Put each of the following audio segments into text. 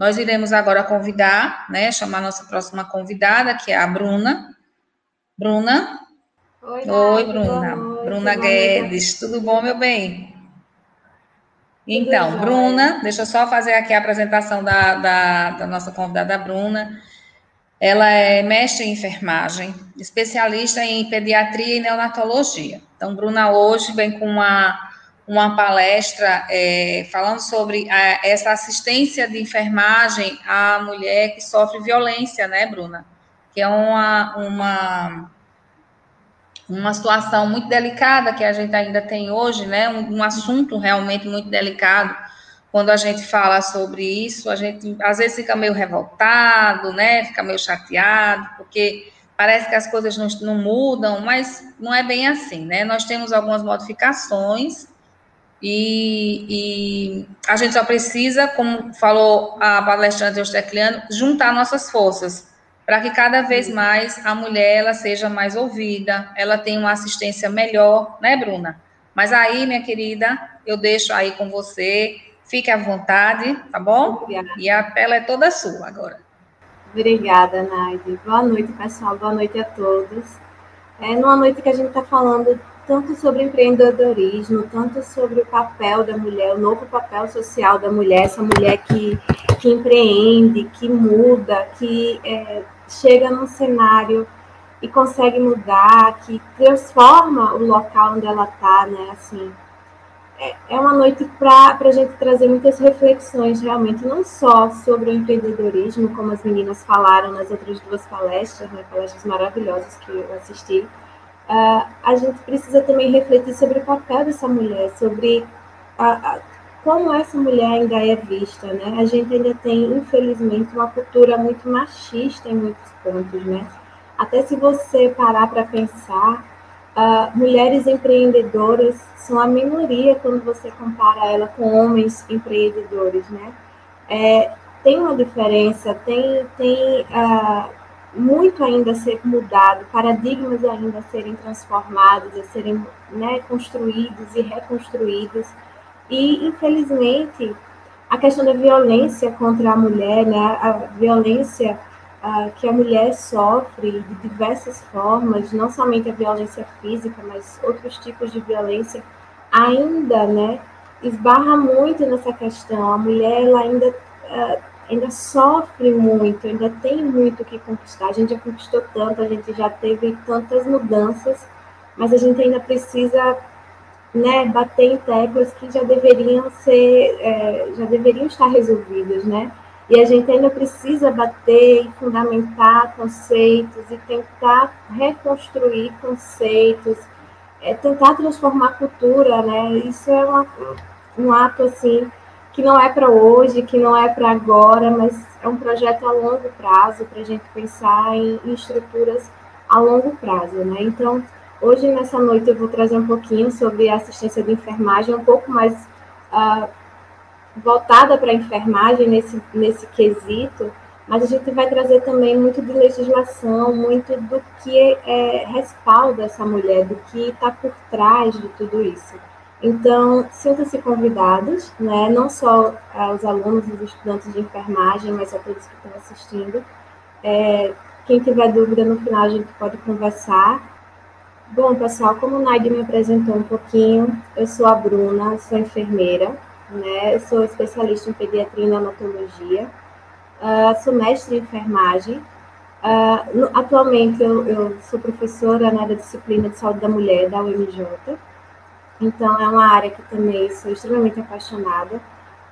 Nós iremos agora convidar, né, chamar nossa próxima convidada, que é a Bruna. Bruna? Oi, Oi Bruna. Bruna Guedes. Tudo bom, meu bem? Então, Bruna, deixa eu só fazer aqui a apresentação da, da, da nossa convidada Bruna. Ela é mestre em enfermagem, especialista em pediatria e neonatologia. Então, Bruna hoje vem com uma, uma palestra é, falando sobre a, essa assistência de enfermagem à mulher que sofre violência, né, Bruna? Que é uma, uma, uma situação muito delicada que a gente ainda tem hoje, né? Um, um assunto realmente muito delicado quando a gente fala sobre isso, a gente às vezes fica meio revoltado, né? Fica meio chateado, porque parece que as coisas não, não, mudam, mas não é bem assim, né? Nós temos algumas modificações e, e a gente só precisa, como falou a palestrante Eustecliano, juntar nossas forças para que cada vez mais a mulher ela seja mais ouvida, ela tenha uma assistência melhor, né, Bruna? Mas aí, minha querida, eu deixo aí com você Fique à vontade, tá bom? Obrigada. E a tela é toda sua agora. Obrigada, Naide. Boa noite, pessoal. Boa noite a todos. É numa noite que a gente está falando tanto sobre empreendedorismo, tanto sobre o papel da mulher, o novo papel social da mulher, essa mulher que, que empreende, que muda, que é, chega num cenário e consegue mudar, que transforma o local onde ela está, né? Assim, é, é uma noite para a gente trazer muitas reflexões, realmente, não só sobre o empreendedorismo, como as meninas falaram nas outras duas palestras, né, palestras maravilhosas que eu assisti. Uh, a gente precisa também refletir sobre o papel dessa mulher, sobre a, a, como essa mulher ainda é vista, né? A gente ainda tem, infelizmente, uma cultura muito machista em muitos pontos, né? Até se você parar para pensar, uh, mulheres empreendedoras são a minoria quando você compara ela com homens empreendedores, né? É, tem uma diferença, tem, tem uh, muito ainda a ser mudado, paradigmas ainda a serem transformados, a serem né, construídos e reconstruídos. E, infelizmente, a questão da violência contra a mulher, né, a violência uh, que a mulher sofre de diversas formas, não somente a violência física, mas outros tipos de violência, ainda, né, esbarra muito nessa questão. A mulher, ela ainda, uh, ainda sofre muito, ainda tem muito que conquistar. A gente já conquistou tanto, a gente já teve tantas mudanças, mas a gente ainda precisa né, bater em teclas que já deveriam ser, é, já deveriam estar resolvidas, né? E a gente ainda precisa bater e fundamentar conceitos e tentar reconstruir conceitos, é, tentar transformar a cultura, né? Isso é uma, um ato assim que não é para hoje, que não é para agora, mas é um projeto a longo prazo para a gente pensar em, em, estruturas a longo prazo, né? Então, hoje nessa noite eu vou trazer um pouquinho sobre assistência de enfermagem, um pouco mais uh, voltada para a enfermagem nesse, nesse quesito, mas a gente vai trazer também muito de legislação, muito do que é, respalda essa mulher, do que está por trás de tudo isso. Então, sintam-se convidados, né? não só ah, os alunos e os estudantes de enfermagem, mas a todos que estão assistindo. É, quem tiver dúvida, no final a gente pode conversar. Bom, pessoal, como o Naide me apresentou um pouquinho, eu sou a Bruna, sou enfermeira, né? Eu sou especialista em pediatria e neonatologia, uh, sou mestre em enfermagem. Uh, no, atualmente, eu, eu, sou professora na disciplina de saúde da mulher da UMJ, então é uma área que também sou extremamente apaixonada.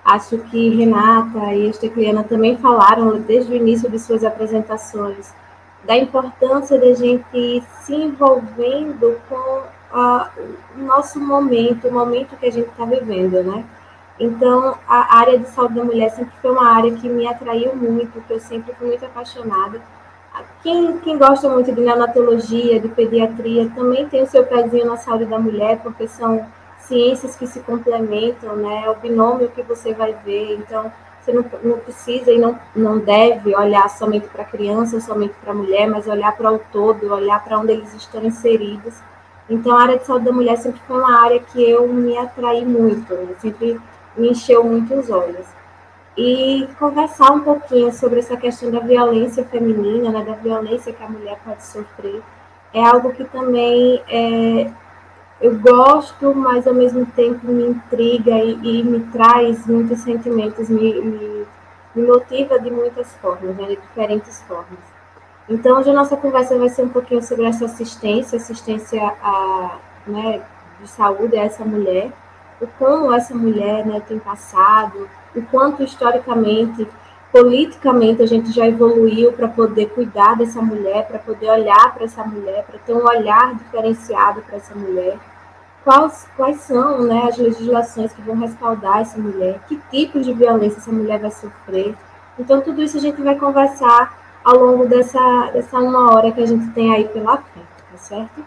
Acho que Renata e Estecliana também falaram desde o início de suas apresentações da importância da gente se envolvendo com uh, o nosso momento, o momento que a gente está vivendo, né? Então, a área de saúde da mulher sempre foi uma área que me atraiu muito, que eu sempre fui muito apaixonada. Quem, quem gosta muito de neonatologia, de pediatria, também tem o seu pezinho na saúde da mulher, porque são ciências que se complementam, né? É o binômio que você vai ver. Então, você não, não precisa e não, não deve olhar somente para a criança, somente para a mulher, mas olhar para o todo, olhar para onde eles estão inseridos. Então, a área de saúde da mulher sempre foi uma área que eu me atraí muito, né? sempre me encheu muito os olhos. E conversar um pouquinho sobre essa questão da violência feminina, né, da violência que a mulher pode sofrer. É algo que também é, eu gosto, mas ao mesmo tempo me intriga e, e me traz muitos sentimentos, me, me, me, motiva de muitas formas, né, de diferentes formas. Então, hoje a nossa conversa vai ser um pouquinho sobre essa assistência, assistência a, né, de saúde a essa mulher, o como essa mulher né, tem passado, o quanto historicamente, politicamente a gente já evoluiu para poder cuidar dessa mulher, para poder olhar para essa mulher, para ter um olhar diferenciado para essa mulher. Quais, quais são né, as legislações que vão respaldar essa mulher? Que tipos de violência essa mulher vai sofrer? Então, tudo isso a gente vai conversar ao longo dessa, dessa uma hora que a gente tem aí pela frente, tá certo?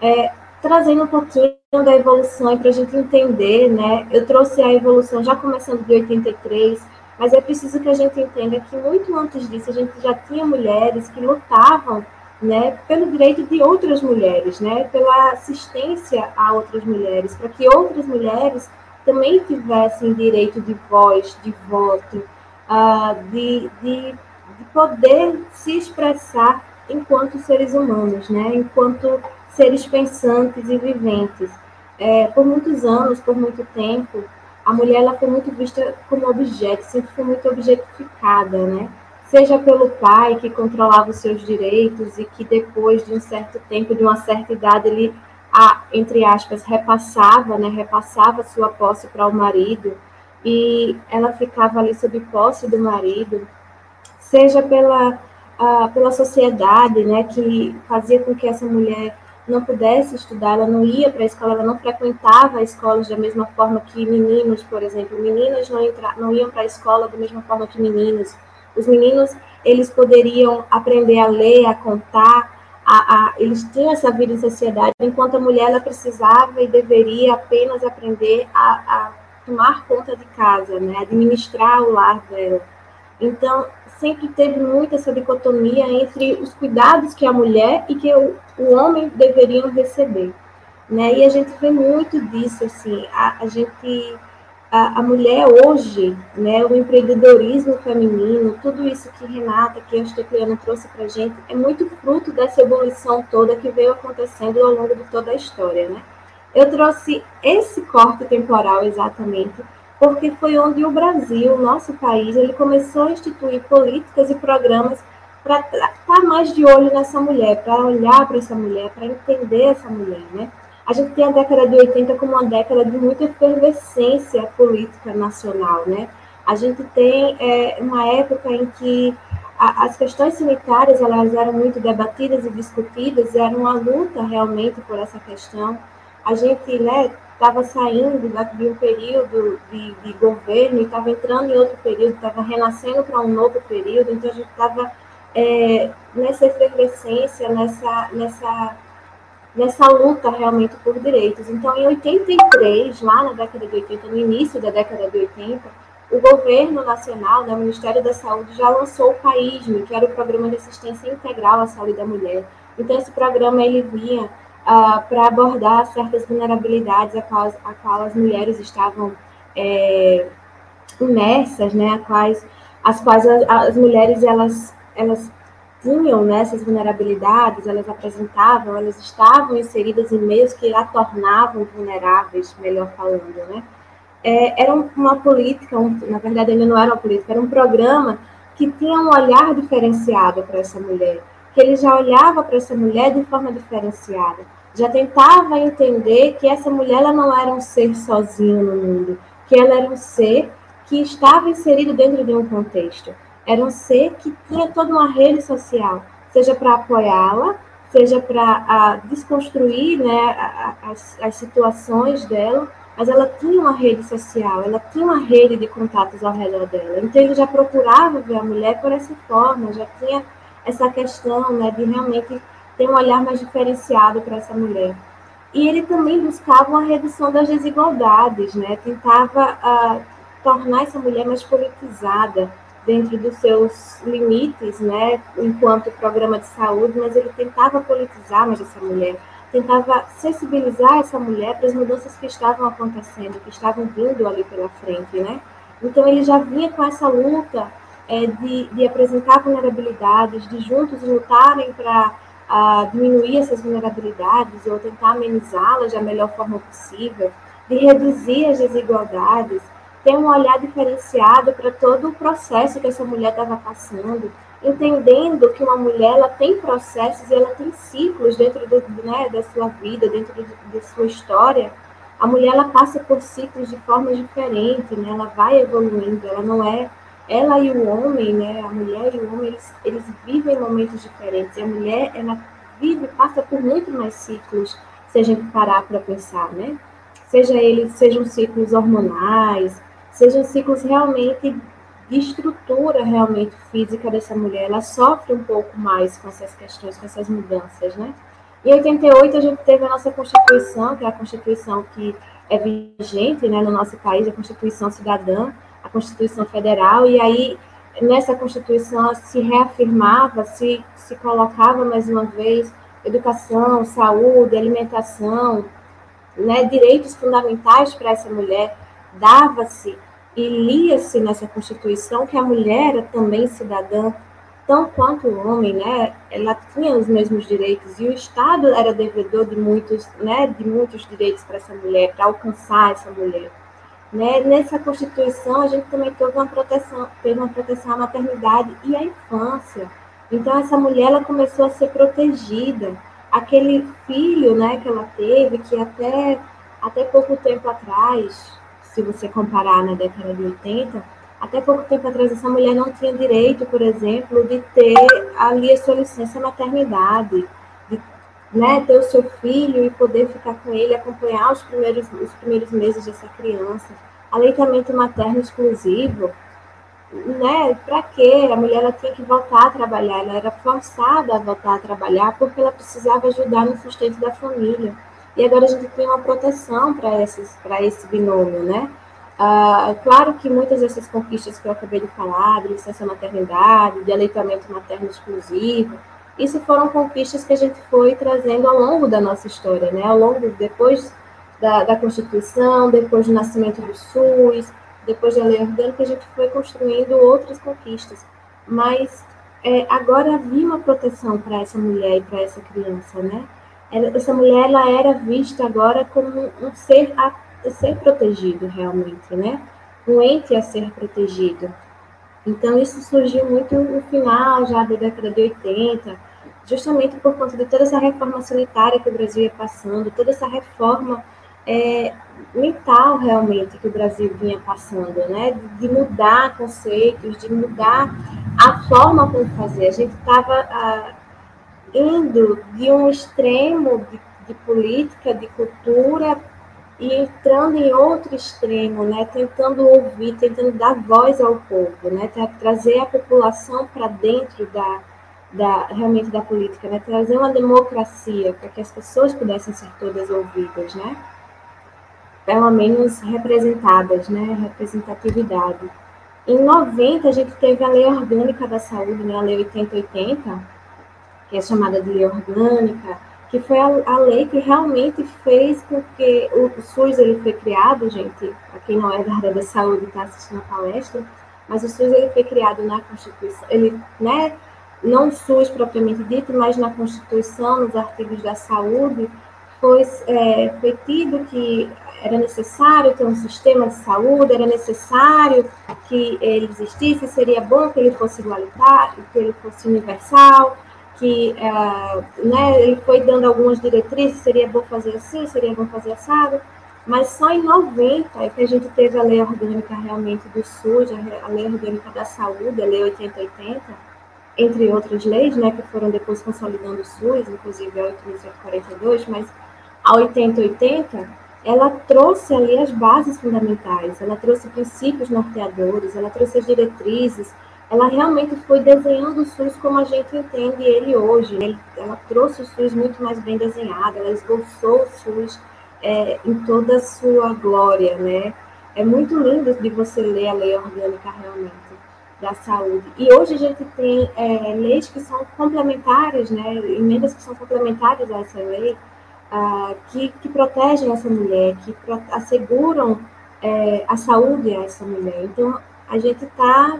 É, trazendo um pouquinho da evolução para a gente entender, né? Eu trouxe a evolução já começando de 83, mas é preciso que a gente entenda que muito antes disso a gente já tinha mulheres que lutavam, né, pelo direito de outras mulheres, né, pela assistência a outras mulheres, para que outras mulheres também tivessem direito de voz, de voto, uh, de, de, de poder se expressar enquanto seres humanos, né, enquanto seres pensantes e viventes. É, por muitos anos, por muito tempo, a mulher ela foi muito vista como objeto, sempre foi muito objetificada, né? Seja pelo pai que controlava os seus direitos e que depois de um certo tempo, de uma certa idade, ele, a, entre aspas, repassava, né? Repassava sua posse para o marido e ela ficava ali sob posse do marido. Seja pela, a, pela sociedade, né? Que fazia com que essa mulher não pudesse estudar, ela não ia para a escola, ela não frequentava a escola da mesma forma que meninos, por exemplo. Meninas não, entra, não iam para a escola da mesma forma que meninos. Os meninos, eles poderiam aprender a ler, a contar, a, a, eles tinham essa vida em sociedade, enquanto a mulher ela precisava e deveria apenas aprender a, a tomar conta de casa, né, administrar o lar dela. Então, sempre teve muito essa dicotomia entre os cuidados que a mulher e que o, o homem deveriam receber. Né? E a gente vê muito disso, assim, a, a gente, a, a, mulher hoje, né, o empreendedorismo feminino, tudo isso que Renata, que a Estecliana trouxe para gente, é muito fruto dessa evolução toda que veio acontecendo ao longo de toda a história, né? Eu trouxe esse corte temporal exatamente porque foi onde o Brasil, nosso país, ele começou a instituir políticas e programas para estar mais de olho nessa mulher, para olhar para essa mulher, para entender essa mulher, né? A gente tem a década de 80 como uma década de muita efervescência política nacional, né? A gente tem é, uma época em que a, as questões sanitárias elas eram muito debatidas e discutidas, era uma luta realmente por essa questão. A gente, né, estava saindo de um período de, de governo e estava entrando em outro período, estava renascendo para um novo período, então a gente estava é, nessa efervescência, nessa, nessa, nessa luta realmente por direitos. Então, em 83, lá na década de 80, no início da década de 80, o governo nacional, né, o Ministério da Saúde, já lançou o PAISME, que era o Programa de Assistência Integral à Saúde da Mulher. Então, esse programa ele vinha uh, para abordar certas vulnerabilidades a qual, a qual as mulheres estavam é, imersas, né, a quais, as quais as, as mulheres elas, elas tinham né, essas vulnerabilidades, elas apresentavam, elas estavam inseridas em meios que a tornavam vulneráveis, melhor falando, né? É, era uma política, um, na verdade ainda não era uma política, era um programa que tinha um olhar diferenciado para essa mulher, que ele já olhava para essa mulher de forma diferenciada, já tentava entender que essa mulher ela não era um ser sozinho no mundo, que ela era um ser que estava inserido dentro de um contexto, era um ser que tinha toda uma rede social, seja para apoiá-la, seja para desconstruir né, as, as situações dela, mas ela tinha uma rede social, ela tinha uma rede de contatos ao redor dela. Então ele já procurava ver a mulher por essa forma, já tinha essa questão né, de realmente ter um olhar mais diferenciado para essa mulher. E ele também buscava uma redução das desigualdades, né? tentava uh, tornar essa mulher mais politizada dentro dos seus limites, né? enquanto programa de saúde, mas ele tentava politizar mais essa mulher, tentava sensibilizar essa mulher para as mudanças que estavam acontecendo, que estavam vindo ali pela frente, né? Então, ele já vinha com essa luta é, de, de apresentar vulnerabilidades, de juntos lutarem para diminuir essas vulnerabilidades ou tentar amenizá-las da melhor forma possível, de reduzir as desigualdades, ter um olhar diferenciado para todo o processo que essa mulher estava passando, entendendo que uma mulher ela tem processos e ela tem ciclos dentro do, né, da sua vida, dentro de, de sua história. A mulher ela passa por ciclos de forma diferente, né? Ela vai evoluindo, ela não é ela e o homem, né, a mulher e o homem, eles, eles vivem momentos diferentes. E a mulher, ela vive, passa por muito mais ciclos, se a gente parar para pensar, né? Seja eles, sejam ciclos hormonais, sejam ciclos realmente de estrutura realmente física dessa mulher. Ela sofre um pouco mais com essas questões, com essas mudanças, né? Em 88 a gente teve a nossa Constituição, que é a Constituição que é vigente né, no nosso país, a Constituição Cidadã, a Constituição Federal, e aí nessa Constituição se reafirmava, se, se colocava mais uma vez educação, saúde, alimentação, né, direitos fundamentais para essa mulher, dava-se e lia-se nessa Constituição que a mulher era também cidadã, tão quanto o homem, né? Ela tinha os mesmos direitos e o Estado era devedor de muitos, né, de muitos direitos para essa mulher, para alcançar essa mulher. Né? Nessa Constituição, a gente também teve uma proteção, teve uma proteção à maternidade e à infância. Então, essa mulher ela começou a ser protegida. Aquele filho né, que ela teve, que até, até pouco tempo atrás, se você comparar na década de 80, até pouco tempo atrás, essa mulher não tinha direito, por exemplo, de ter ali a sua licença maternidade, de né, ter o seu filho e poder ficar com ele, acompanhar os primeiros, os primeiros meses dessa criança. Aleitamento materno exclusivo, né, para quê? A mulher ela tinha que voltar a trabalhar, ela era forçada a voltar a trabalhar porque ela precisava ajudar no sustento da família. E agora a gente tem uma proteção para esse binômio, né? Ah, claro que muitas dessas conquistas que eu acabei de falar, de licença maternidade, de aleitamento materno exclusivo, isso foram conquistas que a gente foi trazendo ao longo da nossa história, né? Ao longo, depois da, da Constituição, depois do nascimento do SUS, depois da lei orgânica, a gente foi construindo outras conquistas. Mas é, agora havia uma proteção para essa mulher e para essa criança, né? Essa mulher, ela era vista agora como um ser a, ser protegido, realmente, né? Um ente a ser protegido. Então, isso surgiu muito no final já da década de 80, justamente por conta de toda essa reforma sanitária que o Brasil ia passando, toda essa reforma é, mental realmente que o Brasil vinha passando, né? De, mudar conceitos, de mudar a forma como fazer. A gente estava indo de um extremo de, de política, de cultura, e entrando em outro extremo, né, tentando ouvir, tentando dar voz ao povo, né, trazer a população para dentro da, da realmente da política, né, trazer uma democracia para que as pessoas pudessem ser todas ouvidas, né, pelo menos representadas, né, representatividade. Em 90 a gente teve a Lei Orgânica da Saúde, né, a Lei 8080, que é chamada de Lei Orgânica, que foi a, a, lei que realmente fez com que o, SUS ele foi criado, gente, para quem não é da área da saúde está assistindo a palestra, mas o SUS ele foi criado na Constituição, ele, né, não o SUS propriamente dito, mas na Constituição, nos artigos da saúde, foi, é, foi tido que era necessário ter um sistema de saúde, era necessário que ele existisse, seria bom que ele fosse igualitário, que ele fosse universal, que uh, né, ele foi dando algumas diretrizes, seria bom fazer assim, seria bom fazer assado, mas só em 90 é que a gente teve a lei orgânica realmente do SUS, a lei orgânica da saúde, a lei 8080, entre outras leis, né, que foram depois consolidando o SUS, inclusive a 8142, mas a 8080, ela trouxe ali as bases fundamentais, ela trouxe princípios norteadores, ela trouxe as diretrizes, ela realmente foi desenhando o SUS como a gente entende ele hoje. Né? Ela trouxe o SUS muito mais bem desenhado, ela esboçou o SUS é, em toda a sua glória, né? É muito lindo de você ler a lei orgânica realmente da saúde. E hoje a gente tem é, leis que são complementares, né? Emendas que são complementares a essa lei, ah, que, que protegem essa mulher, que asseguram é, a saúde a essa mulher. Então, a gente está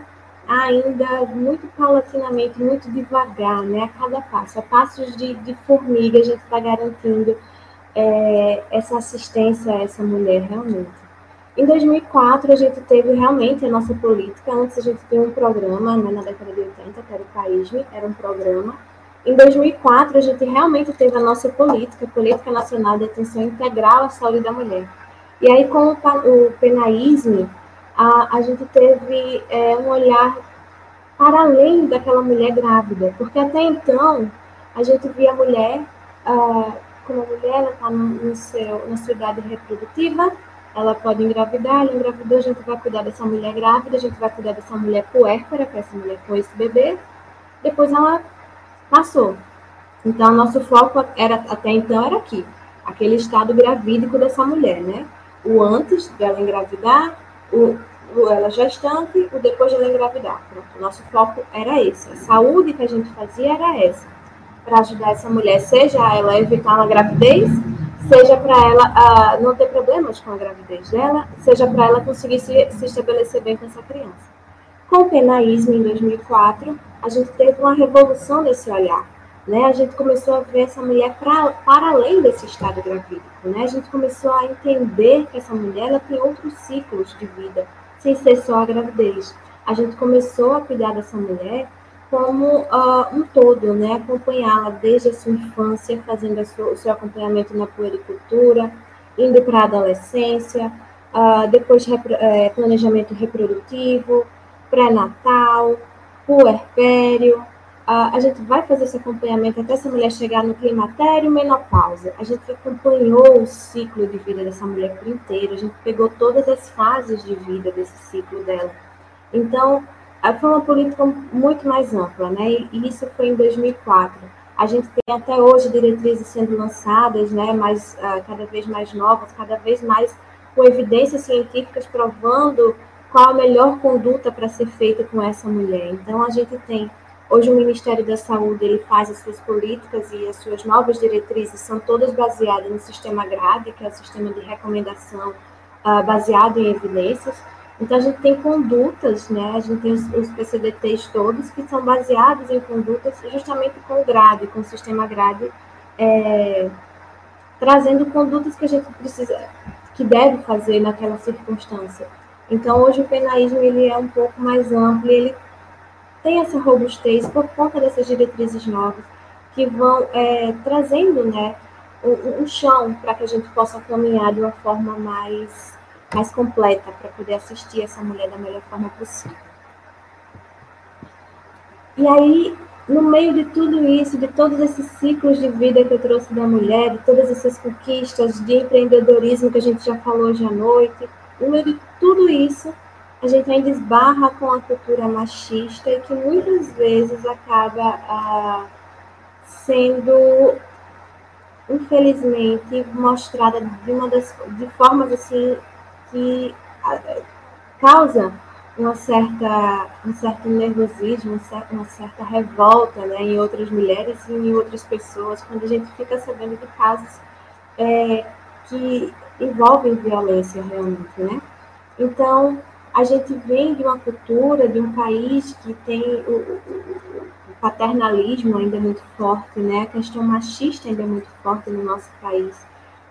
ainda muito paulatinamente, muito devagar, né? A cada passo, a passos de, de formiga, a gente está garantindo é, essa assistência a essa mulher realmente. Em 2004, a gente teve realmente a nossa política. Antes, a gente tinha um programa, né, na década de 80, que era o PAISME, era um programa. Em 2004, a gente realmente teve a nossa política, a Política Nacional de Atenção Integral à Saúde da Mulher. E aí, com o penaísme, a, a gente teve é, um olhar para além daquela mulher grávida, porque até então a gente via a mulher, ah, como a mulher, ela está no, seu, na sua idade reprodutiva, ela pode engravidar, ela engravidou, a gente vai cuidar dessa mulher grávida, a gente vai cuidar dessa mulher puérpera, que essa mulher com esse bebê, depois ela passou. Então, nosso foco era até então era aqui, aquele estado gravídico dessa mulher, né? O antes dela engravidar, o ela gestante, o depois dela engravidar. Pronto, o nosso foco era esse. A saúde que a gente fazia era essa. Para ajudar essa mulher, seja ela evitar uma gravidez, seja para ela uh, não ter problemas com a gravidez dela, seja para ela conseguir se, se estabelecer bem com essa criança. Com o penaísmo, em 2004, a gente teve uma revolução desse olhar. Né? A gente começou a ver essa mulher pra, para além desse estado gravídico. Né? A gente começou a entender que essa mulher ela tem outros ciclos de vida, sem ser só a gravidez. A gente começou a cuidar dessa mulher como uh, um todo, né? acompanhá-la desde a sua infância, fazendo sua, o seu acompanhamento na puericultura, indo para a adolescência, uh, depois repro, uh, planejamento reprodutivo, pré-natal, puerpério, a gente vai fazer esse acompanhamento até essa mulher chegar no climatério, menopausa. A gente acompanhou o ciclo de vida dessa mulher por inteiro, a gente pegou todas as fases de vida desse ciclo dela. Então, foi uma política muito mais ampla, né? E isso foi em 2004. A gente tem até hoje diretrizes sendo lançadas, né? Mais, uh, cada vez mais novas, cada vez mais com evidências científicas provando qual a melhor conduta para ser feita com essa mulher. Então, a gente tem Hoje o Ministério da Saúde ele faz as suas políticas e as suas novas diretrizes são todas baseadas no sistema GRADE, que é o sistema de recomendação uh, baseado em evidências. Então a gente tem condutas, né? A gente tem os, os PCDTs todos que são baseados em condutas justamente com o GRADE, com o sistema GRADE, é, trazendo condutas que a gente precisa, que deve fazer naquela circunstância. Então hoje o penaísmo ele é um pouco mais amplo, ele tem essa robustez por conta dessas diretrizes novas que vão é, trazendo né, um, um chão para que a gente possa caminhar de uma forma mais, mais completa para poder assistir essa mulher da melhor forma possível. E aí, no meio de tudo isso, de todos esses ciclos de vida que eu trouxe da mulher, de todas essas conquistas de empreendedorismo que a gente já falou hoje à noite, no meio de tudo isso, a gente ainda esbarra com a cultura machista e que muitas vezes acaba ah, sendo, infelizmente, mostrada de uma das de formas assim que ah, causa uma certa, um certo nervosismo, uma certa revolta né, em outras mulheres e em outras pessoas, quando a gente fica sabendo de casos é, que envolvem violência realmente, né? Então, a gente vem de uma cultura, de um país que tem o, o, paternalismo ainda muito forte, né? A questão machista ainda é muito forte no nosso país.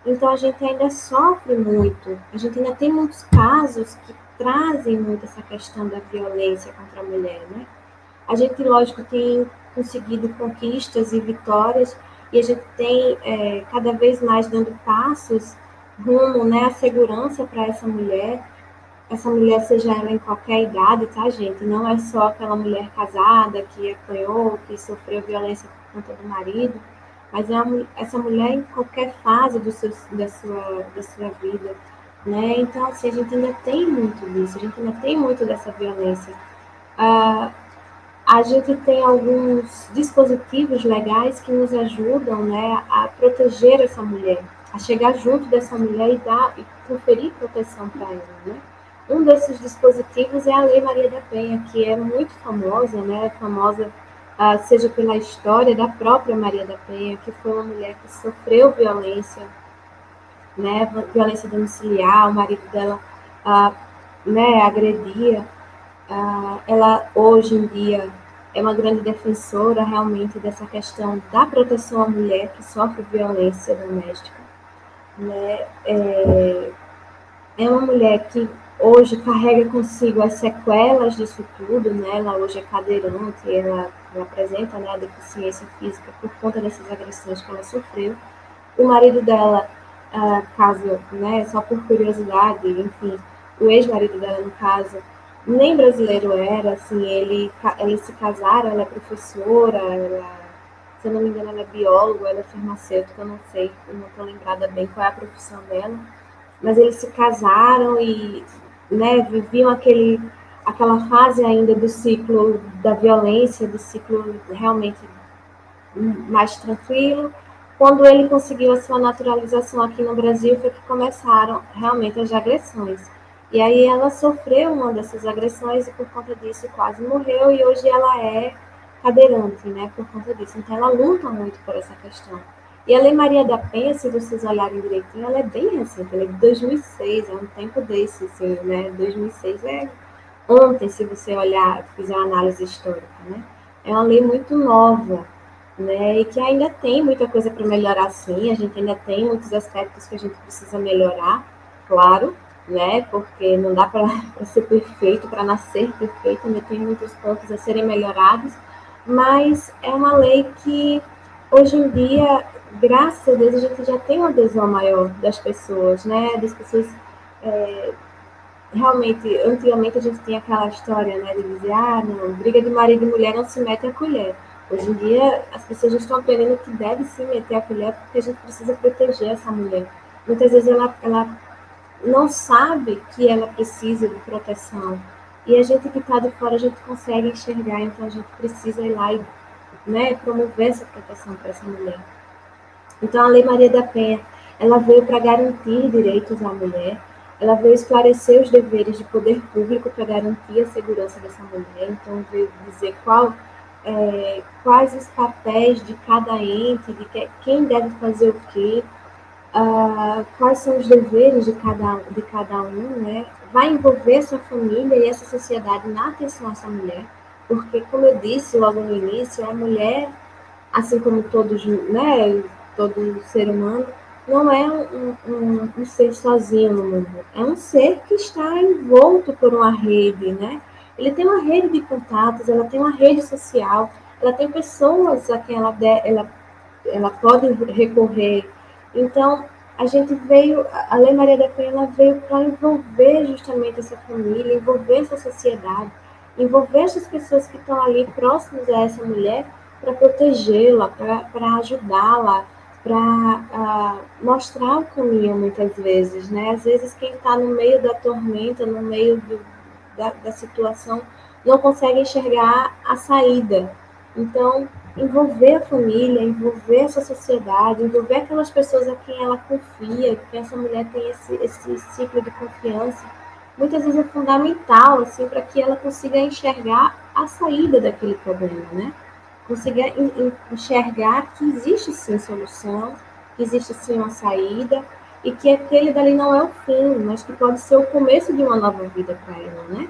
Então a gente ainda sofre muito. A gente ainda tem muitos casos que trazem muito essa questão da violência contra a mulher, né? A gente, lógico, tem conseguido conquistas e vitórias e a gente tem é, cada vez mais dando passos rumo né, à segurança para essa mulher essa mulher, seja ela em qualquer idade, tá, gente? Não é só aquela mulher casada que apanhou, que sofreu violência por conta do marido, mas é uma, essa mulher em qualquer fase do seu, da, sua, da sua vida, né? Então, assim, a gente ainda tem muito disso, a gente ainda tem muito dessa violência. Ah, a gente tem alguns dispositivos legais que nos ajudam, né, a proteger essa mulher, a chegar junto dessa mulher e dar e conferir proteção para ela, né? Um desses dispositivos é a Lei Maria da Penha, que é muito famosa, né? Famosa uh, seja pela história da própria Maria da Penha, que foi uma mulher que sofreu violência, né? Violência domiciliar, o marido dela uh, né, agredia, uh, ela hoje em dia é uma grande defensora realmente dessa questão da proteção à mulher que sofre violência doméstica. Né? É, é uma mulher que hoje carrega consigo as sequelas disso tudo, né? Ela hoje é cadeirante, ela, ela apresenta né, a deficiência física por conta dessas agressões que ela sofreu. O marido dela, uh, caso, né, só por curiosidade, enfim, o ex-marido dela, no caso, nem brasileiro era, assim, ele, eles se casaram, ela é professora, ela, se eu não me engano, ela é bióloga, ela é farmacêutica, eu não sei, eu não estou lembrada bem qual é a profissão dela, mas eles se casaram e né, viviam aquele, aquela fase ainda do ciclo da violência, do ciclo realmente mais tranquilo. Quando ele conseguiu a sua naturalização aqui no Brasil, foi que começaram realmente as agressões. E aí ela sofreu uma dessas agressões e por conta disso quase morreu e hoje ela é cadeirante, né, por conta disso. Então ela luta muito por essa questão. E a Lei Maria da Penha, se vocês olharem direitinho, ela é bem recente, ela é de 2006, é um tempo desse, assim, né? 2006 é ontem, se você olhar, fizer uma análise histórica, né? É uma lei muito nova, né? E que ainda tem muita coisa para melhorar, sim. A gente ainda tem muitos aspectos que a gente precisa melhorar, claro, né? Porque não dá para ser perfeito, para nascer perfeito, ainda tem muitos pontos a serem melhorados, mas é uma lei que hoje em dia graças a Deus, a gente já tem uma adesão maior das pessoas, né? Das pessoas. É, realmente, antigamente a gente tinha aquela história, né? De dizer, ah, não, briga de marido e mulher não se mete a colher. Hoje em dia, as pessoas já estão aprendendo que deve se meter a colher porque a gente precisa proteger essa mulher. Muitas vezes ela, ela não sabe que ela precisa de proteção. E a gente que está de fora, a gente consegue enxergar, então a gente precisa ir lá e né, promover essa proteção para essa mulher. Então, a Lei Maria da Penha, ela veio para garantir direitos à mulher, ela veio esclarecer os deveres de poder público para garantir a segurança dessa mulher, então veio dizer qual, é, quais os papéis de cada ente, de que, quem deve fazer o quê, uh, quais são os deveres de cada, de cada um, né? vai envolver sua família e essa sociedade na atenção a essa mulher, porque, como eu disse logo no início, a mulher, assim como todos, né, todo ser humano, não é um, um, um, ser sozinho no mundo, é um ser que está envolto por uma rede, né? Ele tem uma rede de contatos, ela tem uma rede social, ela tem pessoas a quem ela, ela, ela pode recorrer. Então, a gente veio, a Lei Maria da Penha, ela veio para envolver justamente essa família, envolver essa sociedade, envolver essas pessoas que estão ali próximas a essa mulher para protegê-la, para ajudá-la, para uh, mostrar o caminho muitas vezes, né? Às vezes quem está no meio da tormenta, no meio do, da, da situação, não consegue enxergar a saída. Então, envolver a família, envolver essa sociedade, envolver aquelas pessoas a quem ela confia, que essa mulher tem esse, esse ciclo de confiança, muitas vezes é fundamental assim para que ela consiga enxergar a saída daquele problema, né? conseguir enxergar que existe sim solução, que existe sim uma saída e que aquele dali não é o fim, mas que pode ser o começo de uma nova vida para ela, né?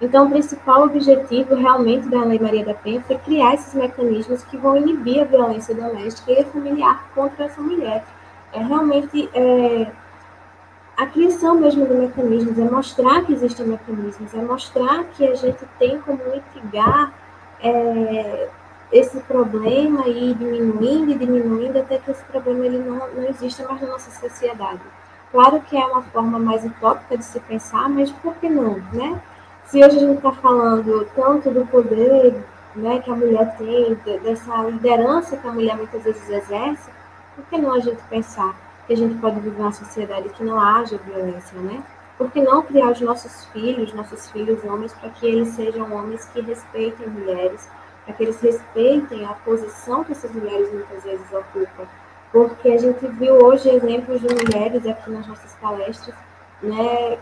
Então, o principal objetivo realmente da Lei Maria da Penha foi criar esses mecanismos que vão inibir a violência doméstica e familiar contra essa mulher. É realmente é, a criação mesmo de mecanismos, é mostrar que existem mecanismos, é mostrar que a gente tem como mitigar é, esse problema e diminuindo e diminuindo até que esse problema ele não, não exista mais na nossa sociedade. Claro que é uma forma mais utópica de se pensar, mas por que não, né? Se hoje a gente está falando tanto do poder né, que a mulher tem, dessa liderança que a mulher muitas vezes exerce, por que não a gente pensar que a gente pode viver uma sociedade que não haja violência, né? Por que não criar os nossos filhos, nossos filhos homens, para que eles sejam homens que respeitem mulheres, para que eles respeitem a posição que essas mulheres muitas vezes ocupam? Porque a gente viu hoje exemplos de mulheres aqui nas nossas palestras, né,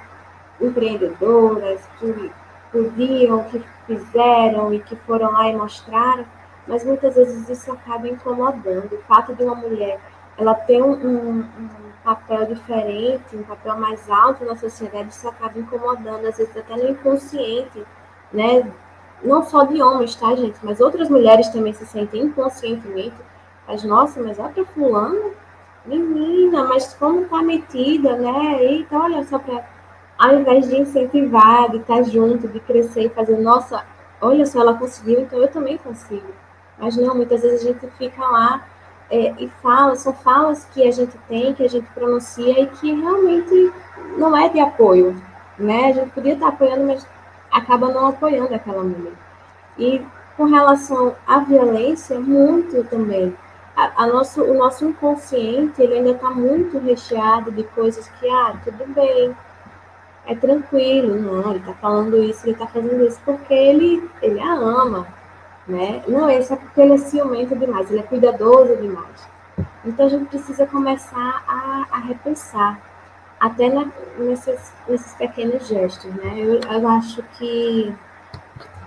empreendedoras, que podiam, que fizeram e que foram lá e mostraram, mas muitas vezes isso acaba incomodando. O fato de uma mulher ela ter um, um, um papel diferente, um papel mais alto na sociedade, isso acaba incomodando, às vezes até no inconsciente, né? Não só de homens, tá, gente? Mas outras mulheres também se sentem inconscientemente. Mas, nossa, mas olha para fulano, menina, mas como tá metida, né? Eita, olha só para ao invés de incentivar, de estar junto, de crescer e fazer, nossa, olha só, ela conseguiu, então eu também consigo. Mas não, muitas vezes a gente fica lá é, e fala, são falas que a gente tem, que a gente pronuncia e que realmente não é de apoio, né? A gente podia estar apoiando, mas acaba não apoiando aquela mulher. E com relação à violência, muito também. A, a nosso, o nosso inconsciente, ele ainda está muito recheado de coisas que, ah, tudo bem, é tranquilo, não, ele está falando isso, ele está fazendo isso porque ele, ele a ama, né? Não, isso é porque ele é ciumento demais, ele é cuidadoso demais. Então a gente precisa começar a, a repensar, até na, nesses, nesses pequenos gestos, né? Eu, eu acho que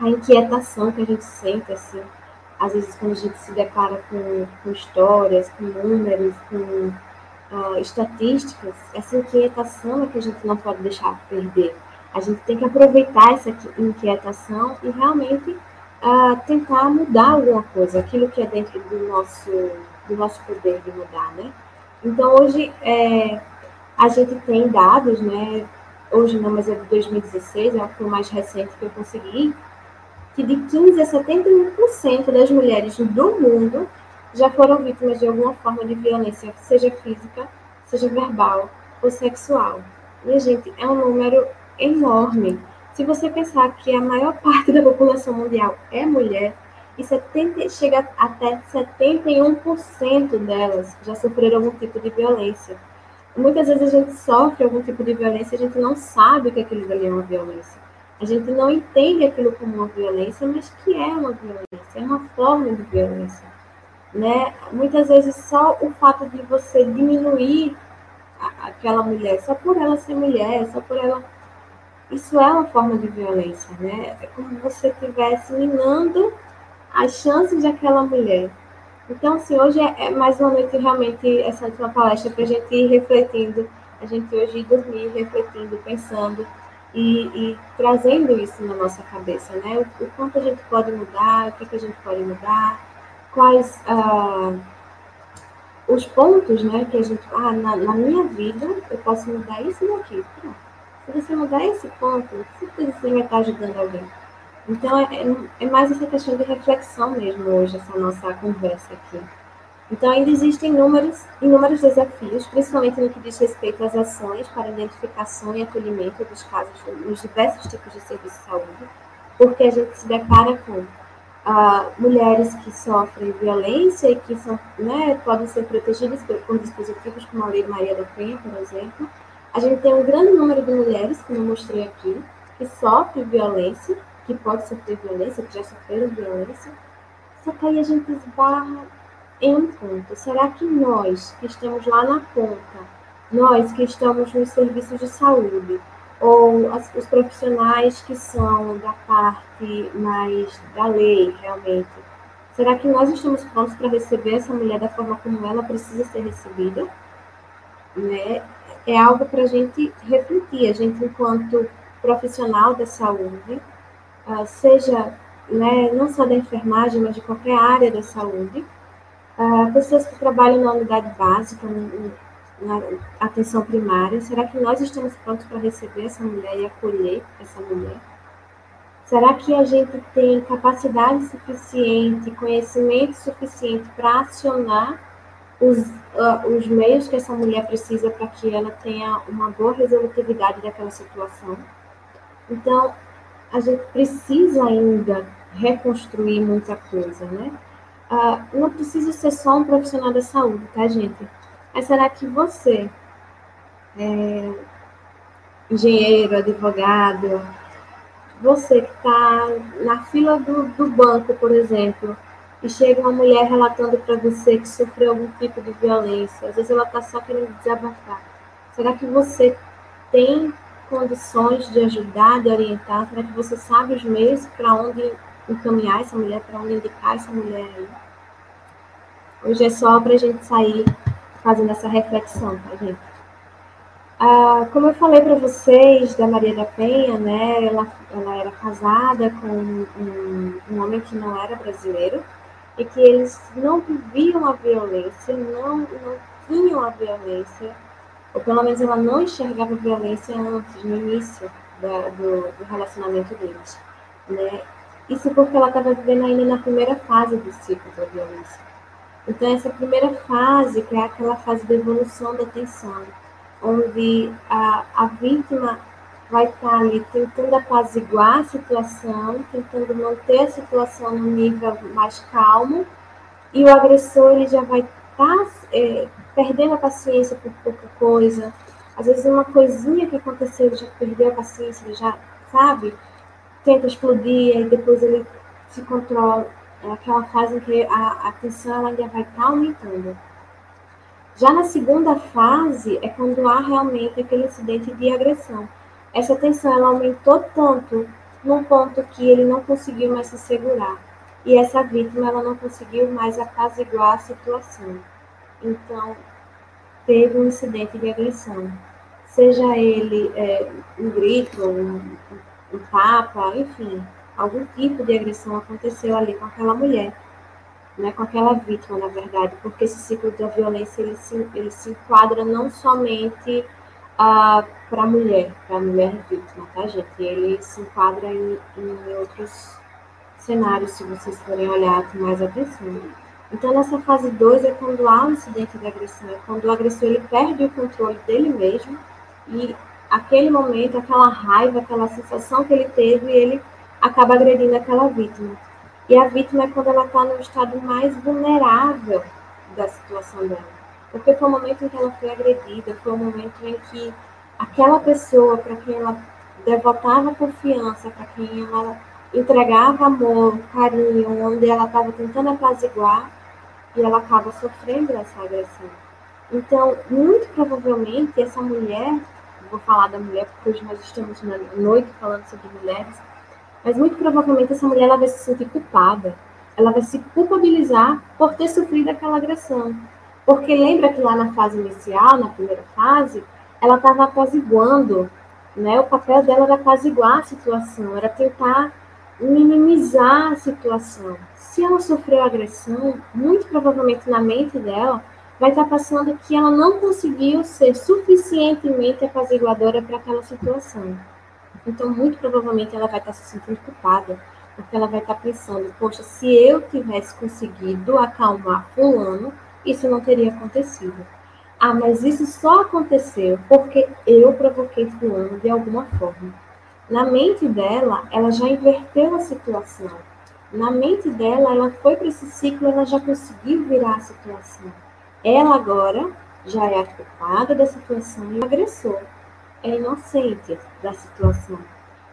a inquietação que a gente sente, assim, às vezes quando a gente se depara com, com histórias, com números, com uh, estatísticas, essa inquietação é que a gente não pode deixar perder. A gente tem que aproveitar essa inquietação e realmente a tentar mudar alguma coisa, aquilo que é dentro do nosso, do nosso poder de mudar, né? Então, hoje, é, a gente tem dados, né? Hoje não, mas é de 2016, é o mais recente que eu consegui, que de 15% a 71% das mulheres do mundo já foram vítimas de alguma forma de violência, seja física, seja verbal ou sexual. E, gente, é um número enorme. Se você pensar que a maior parte da população mundial é mulher, e 70, chega até 71% delas já sofreram algum tipo de violência. Muitas vezes a gente sofre algum tipo de violência e a gente não sabe que aquilo ali é uma violência. A gente não entende aquilo como uma violência, mas que é uma violência, é uma forma de violência. Né? Muitas vezes só o fato de você diminuir aquela mulher, só por ela ser mulher, só por ela isso é uma forma de violência, né? É como se você estivesse minando as chances daquela mulher. Então, assim, hoje é, é mais uma noite realmente essa última palestra para a gente ir refletindo, a gente hoje ir dormir refletindo, pensando e, e, trazendo isso na nossa cabeça, né? O, o, quanto a gente pode mudar, o que, que a gente pode mudar, quais ah, os pontos, né, que a gente, ah, na, na minha vida eu posso mudar isso daqui, pronto se você mudar esse ponto, certeza você vai estar ajudando alguém. Então, é, é, mais essa questão de reflexão mesmo hoje, essa nossa conversa aqui. Então, ainda existem inúmeros, inúmeros desafios, principalmente no que diz respeito às ações para identificação e acolhimento dos casos nos diversos tipos de serviço de saúde, porque a gente se depara com ah, mulheres que sofrem violência e que são, né, podem ser protegidas por, por dispositivos como a Lei Maria da Penha, por exemplo, a gente tem um grande número de mulheres, como eu mostrei aqui, que sofrem violência, que pode sofrer violência, que já sofreram violência. Só que aí a gente esbarra em um ponto. Será que nós, que estamos lá na ponta, nós que estamos nos serviços de saúde, ou as, os profissionais que são da parte mais da lei, realmente, será que nós estamos prontos para receber essa mulher da forma como ela precisa ser recebida? Né? É algo para a gente refletir, a gente enquanto profissional da saúde, uh, seja né, não só da enfermagem, mas de qualquer área da saúde, uh, pessoas que trabalham na unidade básica, na atenção primária, será que nós estamos prontos para receber essa mulher e acolher essa mulher? Será que a gente tem capacidade suficiente, conhecimento suficiente para acionar os, uh, os meios que essa mulher precisa para que ela tenha uma boa resolutividade daquela situação. Então, a gente precisa ainda reconstruir muita coisa, né? Uh, não precisa ser só um profissional da saúde, tá, gente? Mas será que você, é, engenheiro, advogado, você que está na fila do, do banco, por exemplo, e chega uma mulher relatando para você que sofreu algum tipo de violência, às vezes ela está só querendo desabafar. Será que você tem condições de ajudar, de orientar? Será que você sabe os meios para onde encaminhar essa mulher, para onde indicar essa mulher aí? Hoje é só para a gente sair fazendo essa reflexão, tá, gente? Ah, como eu falei para vocês da Maria da Penha, né, ela, ela era casada com um, um, homem que não era brasileiro e que eles não viviam a violência, não, não tinham a violência, ou pelo menos ela não enxergava a violência antes, no início da, do, do, relacionamento deles. Né? Isso porque ela estava vivendo ainda na primeira fase do ciclo da violência. Então, essa primeira fase, que é aquela fase da evolução da tensão, onde a, a vítima vai estar ali tentando apaziguar a situação, tentando manter a situação no nível mais calmo, e o agressor ele já vai estar é, perdendo a paciência por pouca coisa. Às vezes uma coisinha que aconteceu, ele já perdeu a paciência, ele já, sabe, tenta explodir, e depois ele se controla. É aquela fase em que a, a tensão ainda vai estar aumentando. Já na segunda fase é quando há realmente aquele incidente de agressão. Essa tensão ela aumentou tanto num ponto que ele não conseguiu mais se segurar. E essa vítima ela não conseguiu mais apaziguar a situação. Então, teve um incidente de agressão. Seja ele é, um grito, um, um tapa, enfim, algum tipo de agressão aconteceu ali com aquela mulher né, com aquela vítima, na verdade, porque esse ciclo da violência ele se, ele se enquadra não somente uh, para a mulher, para a mulher vítima, tá, gente? Ele se enquadra em, em outros cenários, se vocês forem olhar com mais atenção. Então, nessa fase 2 é quando há um incidente de agressão, é quando o agressor ele perde o controle dele mesmo e aquele momento, aquela raiva, aquela sensação que ele teve, ele acaba agredindo aquela vítima. E a vítima é quando ela está no estado mais vulnerável da situação dela. Porque foi o momento em que ela foi agredida, foi o momento em que aquela pessoa para quem ela devotava confiança, para quem ela entregava amor, carinho, onde ela estava tentando apaziguar, e ela acaba sofrendo essa agressão. Então, muito provavelmente, essa mulher, vou falar da mulher porque hoje nós estamos na noite falando sobre mulheres, mas muito provavelmente essa mulher ela vai se sentir culpada, ela vai se culpabilizar por ter sofrido aquela agressão. Porque lembra que lá na fase inicial, na primeira fase, ela estava apaziguando, né? O papel dela era apaziguar a situação, era tentar minimizar a situação. Se ela sofreu agressão, muito provavelmente na mente dela vai estar passando que ela não conseguiu ser suficientemente apaziguadora para aquela situação. Então, muito provavelmente, ela vai estar se sentindo culpada, porque ela vai estar pensando: poxa, se eu tivesse conseguido acalmar Fulano, isso não teria acontecido. Ah, mas isso só aconteceu porque eu provoquei Fulano de alguma forma. Na mente dela, ela já inverteu a situação. Na mente dela, ela foi para esse ciclo, ela já conseguiu virar a situação. Ela agora já é a culpada da situação e o agressor é inocente da situação.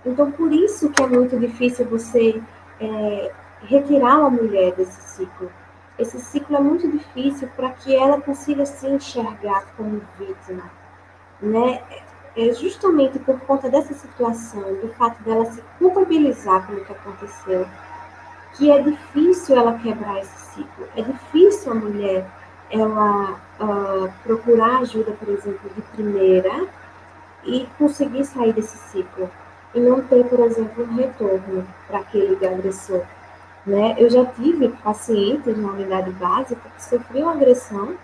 Então, por isso que é muito difícil você é, retirar a mulher desse ciclo. Esse ciclo é muito difícil para que ela consiga se enxergar como vítima, né? É justamente por conta dessa situação, do fato dela se culpabilizar pelo que aconteceu, que é difícil ela quebrar esse ciclo. É difícil a mulher ela uh, procurar ajuda, por exemplo, de primeira, e conseguir sair desse ciclo e não ter, por exemplo, um retorno para aquele agressor. Né? Eu já tive pacientes na unidade básica que sofriam agressão,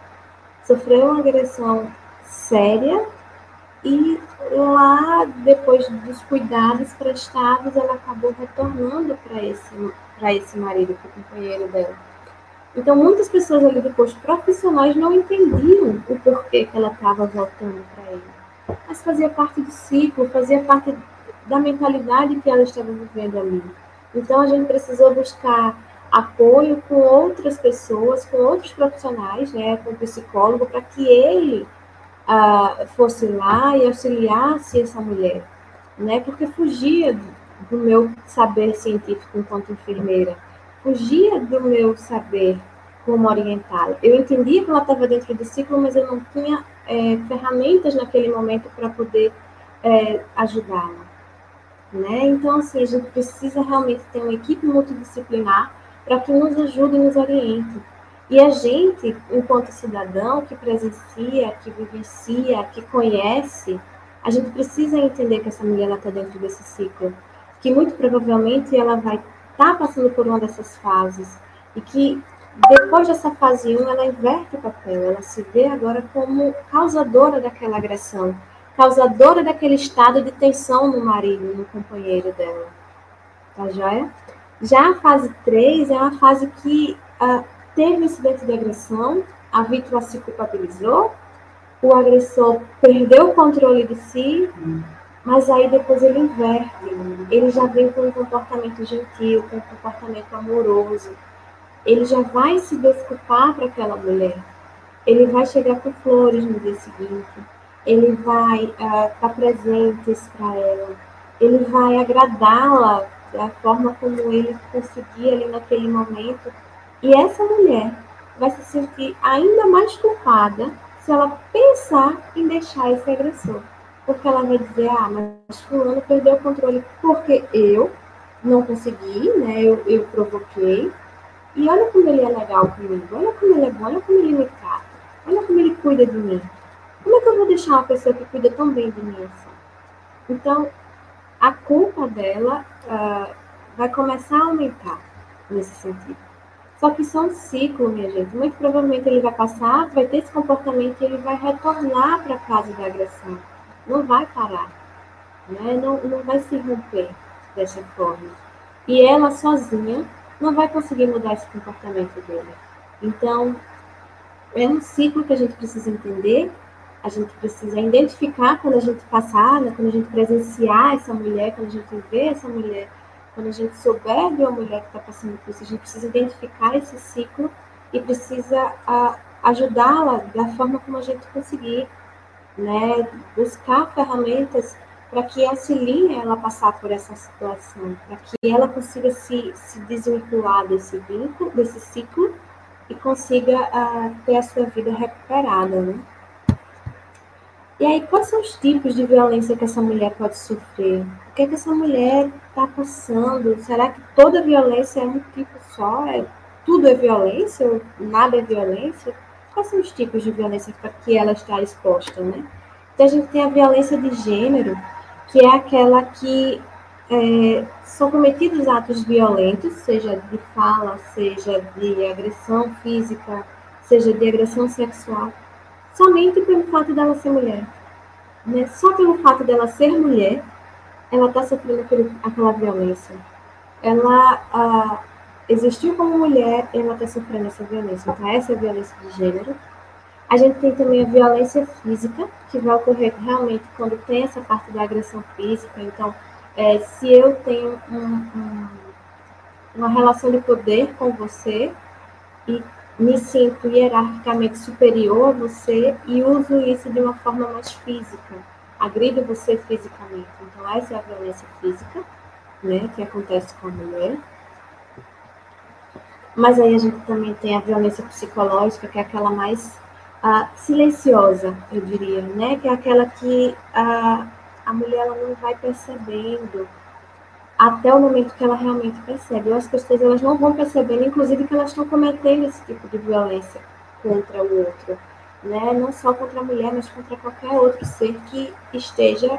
sofreu uma agressão séria e lá, depois dos cuidados prestados, ela acabou retornando para esse, esse marido, para o companheiro dela. Então, muitas pessoas ali depois, profissionais, não entendiam o porquê que ela estava voltando para ele mas fazia parte do ciclo, fazia parte da mentalidade que ela estava vivendo ali. Então a gente precisou buscar apoio com outras pessoas, com outros profissionais, né, com o psicólogo, para que ele uh, fosse lá e auxiliasse essa mulher, né, porque fugia do meu saber científico enquanto enfermeira, fugia do meu saber como orientá-la. Eu entendia que ela estava dentro do ciclo, mas eu não tinha é, ferramentas naquele momento para poder é, ajudá-la. Né? Então, assim, a gente precisa realmente ter uma equipe multidisciplinar para que nos ajude e nos oriente. E a gente, enquanto cidadão que presencia, que vivencia, que conhece, a gente precisa entender que essa mulher está dentro desse ciclo, que muito provavelmente ela vai estar tá passando por uma dessas fases e que depois dessa fase 1 ela inverte o papel, ela se vê agora como causadora daquela agressão, causadora daquele estado de tensão no marido, no companheiro dela. Tá joia? Já a fase 3 é uma fase que uh, teve um incidente de agressão, a vítima se culpabilizou, o agressor perdeu o controle de si, mas aí depois ele inverte. Ele já vem com um comportamento gentil, com um comportamento amoroso. Ele já vai se desculpar para aquela mulher. Ele vai chegar com flores no dia seguinte. Ele vai estar uh, tá presentes para ela. Ele vai agradá-la da forma como ele conseguia ali naquele momento. E essa mulher vai se sentir ainda mais culpada se ela pensar em deixar esse agressor. Porque ela vai dizer, ah, mas fulano perdeu o controle porque eu não consegui, né? Eu, eu provoquei. E olha como ele é legal comigo, olha como ele é bom, olha como ele me trata, olha como ele cuida de mim. Como é que eu vou deixar uma pessoa que cuida tão bem de mim assim? Então, a culpa dela uh, vai começar a aumentar nesse sentido. Só que isso é um ciclo, minha gente. Muito provavelmente ele vai passar, vai ter esse comportamento e ele vai retornar para a casa da agressão. Não vai parar. Né? Não, não vai se romper dessa forma. E ela sozinha não vai conseguir mudar esse comportamento dele. Então, é um ciclo que a gente precisa entender, a gente precisa identificar quando a gente passar, né? quando a gente presenciar essa mulher, quando a gente vê essa mulher quando a gente souber de uma mulher que está passando por isso, a gente precisa identificar esse ciclo e precisa ajudá-la da forma como a gente conseguir, né? Buscar ferramentas para que auxiliem ela a passar por essa situação, para que ela consiga se, se desvincular desse vínculo, desse ciclo e consiga uh, ter a sua vida recuperada, né? E aí, quais são os tipos de violência que essa mulher pode sofrer? O que, é que essa mulher está passando? Será que toda violência é um tipo só? É, tudo é violência ou nada é violência? Quais são os tipos de violência que ela está exposta, né? Então, a gente tem a violência de gênero, que é aquela que é, são cometidos atos violentos, seja de fala, seja de agressão física, seja de agressão sexual, somente pelo fato dela ser mulher. Né? Só pelo fato dela ser mulher, ela está sofrendo aquele, aquela violência. Ela ah, existiu como mulher, ela está sofrendo essa violência. Então, essa é a violência de gênero. A gente tem também a violência física, que vai ocorrer realmente quando tem essa parte da agressão física. Então, é, se eu tenho um, um, uma relação de poder com você e me sinto hierarquicamente superior a você e uso isso de uma forma mais física, agrido você fisicamente. Então, essa é a violência física, né, que acontece com a mulher. Mas aí a gente também tem a violência psicológica, que é aquela mais uh, silenciosa, eu diria, né, que é aquela que uh, a mulher ela não vai percebendo até o momento que ela realmente percebe. Ou as pessoas elas não vão percebendo, inclusive, que elas estão cometendo esse tipo de violência contra o outro. Né? Não só contra a mulher, mas contra qualquer outro ser que esteja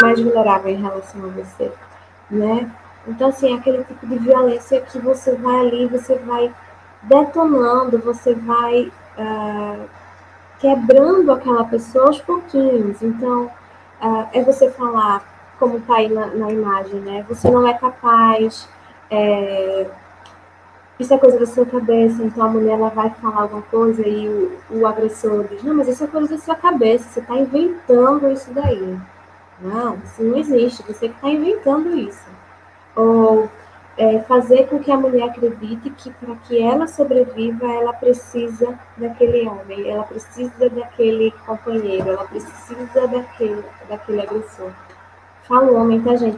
mais vulnerável em relação a você. Né? Então, assim, é aquele tipo de violência que você vai ali, você vai detonando, você vai uh, quebrando aquela pessoa aos pouquinhos. Então, uh, é você falar como está aí na, na, imagem, né? Você não é capaz, é, isso é coisa da sua cabeça, então a mulher ela vai falar alguma coisa e o, o agressor diz, não, mas isso é coisa da sua cabeça, você está inventando isso daí. Não, isso não existe, você que está inventando isso. Ou é, fazer com que a mulher acredite que para que ela sobreviva, ela precisa daquele homem, ela precisa daquele companheiro, ela precisa daquele, daquele agressor. Falo homem, tá, gente?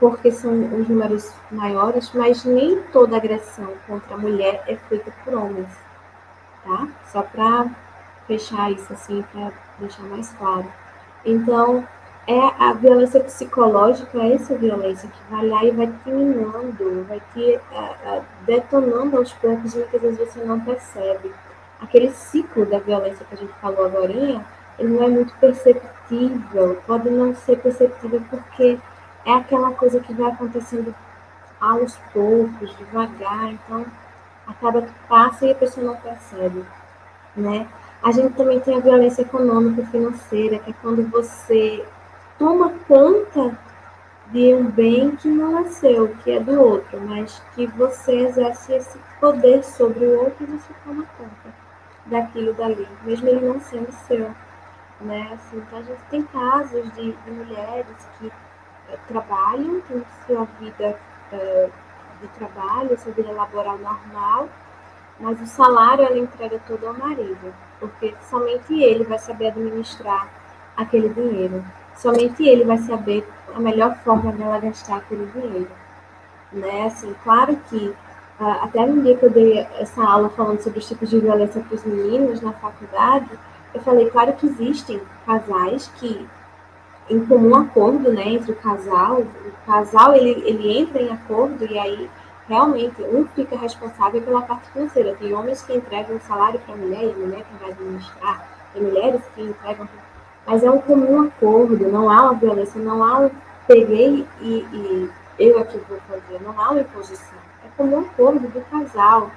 Porque são os números maiores, mas nem toda agressão contra a mulher é feita por homens, tá? Só para fechar isso, assim, para deixar mais claro. Então, é a violência psicológica, é essa violência que vai lá e vai te minando, vai te detonando aos poucos e muitas vezes você não percebe. Aquele ciclo da violência que a gente falou agora, não é muito perceptível, pode não ser perceptível porque é aquela coisa que vai acontecendo aos poucos, devagar, então acaba que passa e a pessoa não percebe, né? A gente também tem a violência econômica e financeira, que é quando você toma conta de um bem que não é seu, que é do outro, mas que você exerce esse poder sobre o outro e você toma conta daquilo dali, mesmo ele não sendo seu. Né? Assim, então a gente tem casos de, de mulheres que é, trabalham, têm sua vida é, de trabalho, sua vida laboral normal, mas o salário ela entrega todo ao marido, porque somente ele vai saber administrar aquele dinheiro. Somente ele vai saber a melhor forma dela gastar aquele dinheiro. Né? Assim, claro que uh, até no dia que eu dei essa aula falando sobre os tipos de violência para os meninos na faculdade, eu falei, claro que existem casais que, em comum acordo, né, entre o casal, o casal ele, ele entra em acordo e aí realmente um fica responsável pela parte financeira. Tem homens que entregam o salário para a mulher e a mulher que vai administrar, tem mulheres que entregam mas é um comum acordo, não há uma violência, não há um peguei e, e eu aqui vou fazer, não há uma imposição. É comum acordo do casal.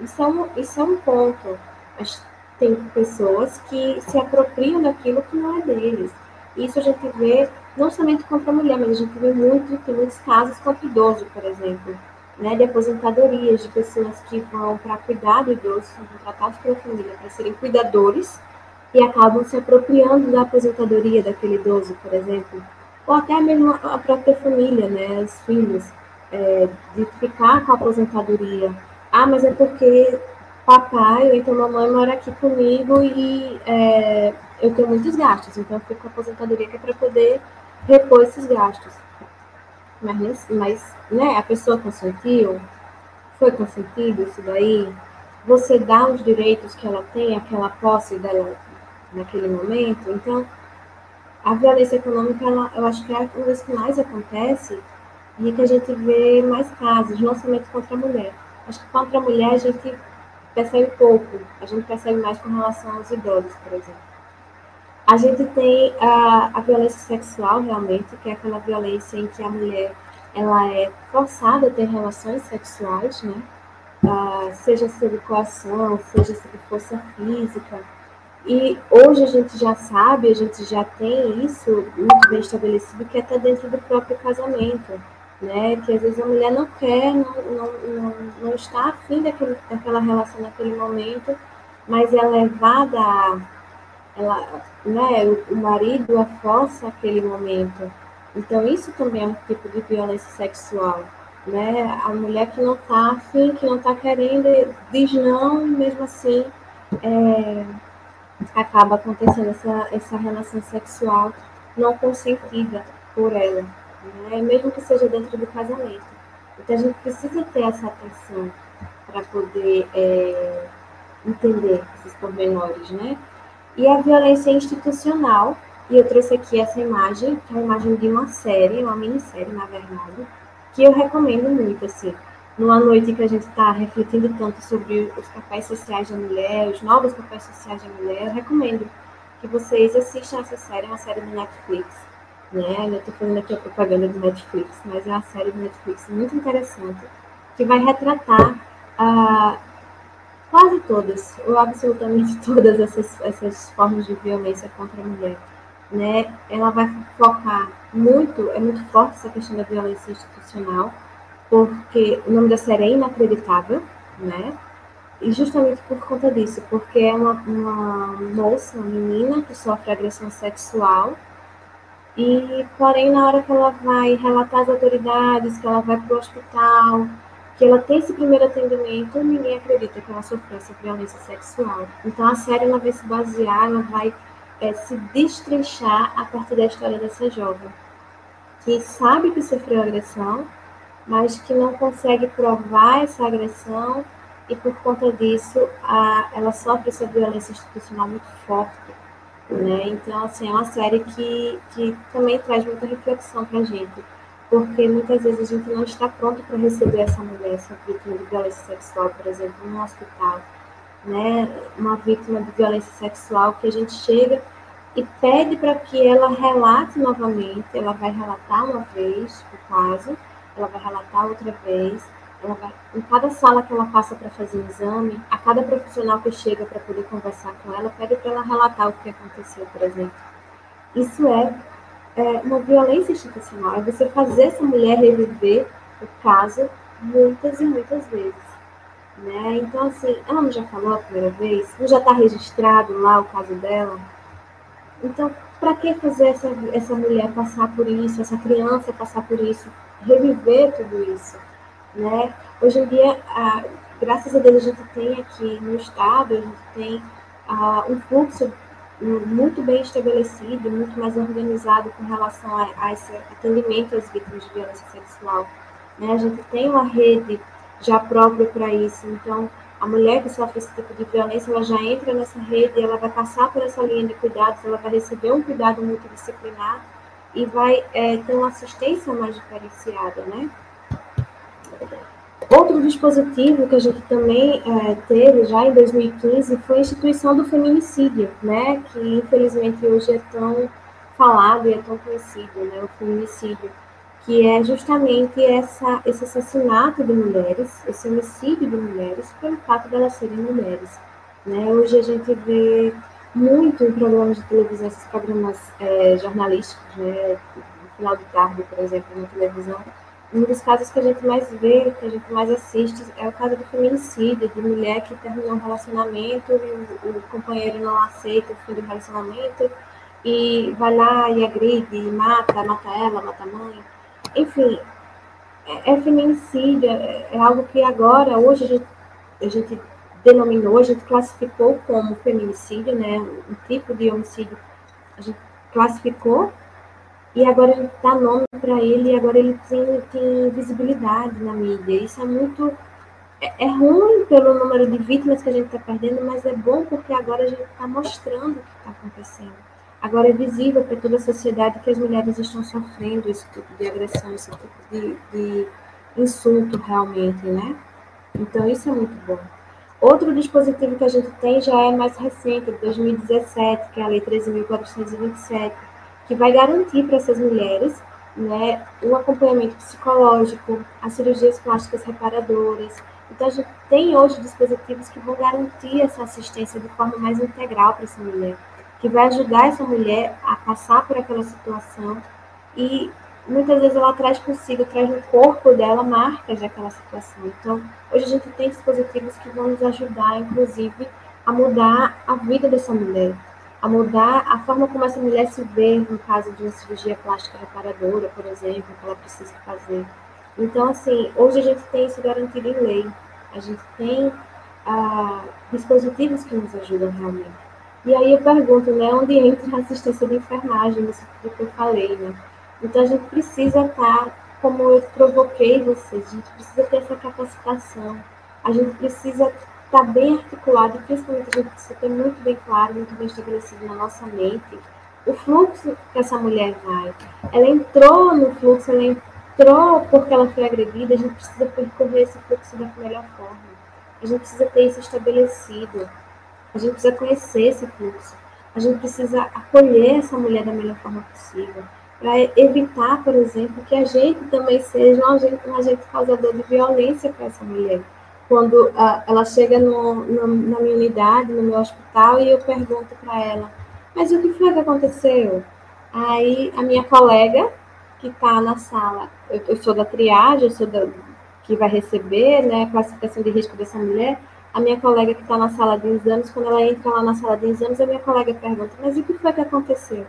Isso é um, isso é um ponto. Mas tem pessoas que se apropriam daquilo que não é deles. Isso a gente vê não somente contra a mulher, mas a gente vê muito, tem muitos casos contra idoso, por exemplo, né, de aposentadorias, de pessoas que vão para cuidar do idoso, são contratados pela família para serem cuidadores e acabam se apropriando da aposentadoria daquele idoso, por exemplo, ou até mesmo a própria família, né, os filhos, é, de ficar com a aposentadoria. Ah, mas é porque papai ou então mamãe mora aqui comigo e é, eu tenho muitos gastos, então eu fico com a aposentadoria que é para poder repor esses gastos. Mas, mas né, a pessoa consentiu, foi consentido isso daí, você dá os direitos que ela tem, aquela posse dela naquele momento. Então, a violência econômica, ela, eu acho que é uma das que mais acontece e que a gente vê mais casos, não somente contra a mulher. Acho que contra a mulher a gente percebe pouco, a gente percebe mais com relação aos idosos, por exemplo. A gente tem a, a violência sexual, realmente, que é aquela violência em que a mulher ela é forçada a ter relações sexuais, né? Ah, seja sob coação, seja sob força física, e hoje a gente já sabe, a gente já tem isso muito bem estabelecido, que é até dentro do próprio casamento, né? Que às vezes a mulher não quer, não, não, não, não está afim daquele, daquela relação naquele momento, mas é levada a. Ela, né, o, marido a força aquele momento. Então, isso também é um tipo de violência sexual. Né? A mulher que não está afim, que não está querendo, diz não, mesmo assim. É, acaba acontecendo essa, essa relação sexual não consentida por ela, né? mesmo que seja dentro do casamento. Então a gente precisa ter essa atenção para poder é, entender esses pormenores, né? E a violência institucional, e eu trouxe aqui essa imagem, que é uma imagem de uma série, uma minissérie, na verdade, que eu recomendo muito, assim numa noite que a gente está refletindo tanto sobre os papéis sociais da mulher, os novos papéis sociais da mulher, eu recomendo que vocês assistam essa série, é uma série do Netflix. Né? Eu estou fazendo aqui a propaganda do Netflix, mas é uma série do Netflix muito interessante, que vai retratar ah, quase todas, ou absolutamente todas essas, essas formas de violência contra a mulher. Né? Ela vai focar muito, é muito forte essa questão da violência institucional, porque o nome da série é inacreditável, né? E justamente por conta disso, porque é uma, uma moça, uma menina que sofre agressão sexual, e porém na hora que ela vai relatar às autoridades, que ela vai para o hospital, que ela tem esse primeiro atendimento, ninguém acredita que ela sofreu essa violência sexual. Então a série ela vai se basear, ela vai é, se destrinchar a partir da história dessa jovem, que sabe que sofreu agressão, mas que não consegue provar essa agressão e por conta disso a, ela sofre essa violência institucional muito forte, Né? Então, assim, é uma série que, que também traz muita reflexão para a gente, porque muitas vezes a gente não está pronto para receber essa mulher, essa vítima de violência sexual, por exemplo, no hospital. Né? Uma vítima de violência sexual que a gente chega e pede para que ela relate novamente, ela vai relatar uma vez o caso, ela vai relatar outra vez, ela em cada sala que ela passa para fazer o exame, a cada profissional que chega para poder conversar com ela, pede para ela relatar o que aconteceu, por exemplo. Isso é, é uma violência institucional, é você fazer essa mulher reviver o caso muitas e muitas vezes. Né? Então, assim, ela não já falou a primeira vez? Não já está registrado lá o caso dela? Então, para que fazer essa, essa mulher passar por isso, essa criança passar por isso, reviver tudo isso? Né? Hoje em dia, graças a Deus, a gente tem aqui no Estado, a gente tem um fluxo muito bem estabelecido, muito mais organizado com relação a, a esse atendimento às vítimas de violência sexual. Né? A gente tem uma rede já própria para isso, então a mulher que sofre esse tipo de violência, ela já entra nessa rede, ela vai passar por essa linha de cuidados, ela vai receber um cuidado multidisciplinar e vai é, ter uma assistência mais diferenciada, né? Outro dispositivo que a gente também é, teve já em 2015 foi a instituição do feminicídio, né? Que infelizmente hoje é tão falado e é tão conhecido, né? O feminicídio, que é justamente essa, esse assassinato de mulheres, esse homicídio de mulheres pelo fato de elas serem mulheres. Né? Hoje a gente vê muito em programas de televisão, esses programas é, jornalísticos, né? no final de tarde, por exemplo, na televisão, um dos casos que a gente mais vê, que a gente mais assiste, é o caso do feminicídio, de mulher que terminou um relacionamento e o, o companheiro não aceita o fim do relacionamento e vai lá e agride, e mata, mata ela, mata a mãe. Enfim, é, é feminicídio, é, é, algo que agora, hoje, a gente, a gente denominou, a gente classificou como feminicídio, né? Um tipo de homicídio, a gente classificou e agora gente dá nome para ele, e agora ele tem, tem visibilidade na mídia. Isso é muito. É, é ruim pelo número de vítimas que a gente está perdendo, mas é bom porque agora a gente está mostrando o que está acontecendo. Agora é visível para toda a sociedade que as mulheres estão sofrendo esse tipo de agressão, esse tipo de, de insulto realmente, né? Então isso é muito bom. Outro dispositivo que a gente tem já é mais recente, de 2017, que é a Lei 13.427, que vai garantir para essas mulheres né, o acompanhamento psicológico, as cirurgias plásticas reparadoras. Então, a gente tem hoje dispositivos que vão garantir essa assistência de forma mais integral para essa mulher, que vai ajudar essa mulher a passar por aquela situação e muitas vezes ela traz consigo, traz no corpo dela marcas daquela situação. Então, hoje a gente tem dispositivos que vão nos ajudar, inclusive, a mudar a vida dessa mulher, a mudar a forma como essa mulher se vê no caso de uma cirurgia plástica reparadora, por exemplo, que ela precisa fazer. Então, assim, hoje a gente tem isso garantido em lei. A gente tem ah, dispositivos que nos ajudam realmente. E aí eu pergunto, né, onde entra a assistência de enfermagem, nisso que eu falei, né? Então a gente precisa estar, tá, como eu provoquei vocês, a gente precisa ter essa capacitação. A gente precisa está bem articulado, e principalmente a gente precisa ter muito bem claro, muito bem estabelecido na nossa mente o fluxo que essa mulher vai. Ela entrou no fluxo, ela entrou porque ela foi agredida, a gente precisa percorrer esse fluxo da melhor forma. A gente precisa ter isso estabelecido. A gente precisa conhecer esse fluxo. A gente precisa acolher essa mulher da melhor forma possível. Para evitar, por exemplo, que a gente também seja um agente, um agente causador de violência para essa mulher quando uh, ela chega no, no, na minha unidade, no meu hospital, e eu pergunto para ela, mas o que foi que aconteceu? Aí a minha colega, que está na sala, eu, eu, sou da triagem, eu sou da, que vai receber né, a classificação de risco dessa mulher, a minha colega que está na sala de exames, quando ela entra lá na sala de exames, a minha colega pergunta, mas o que foi que aconteceu?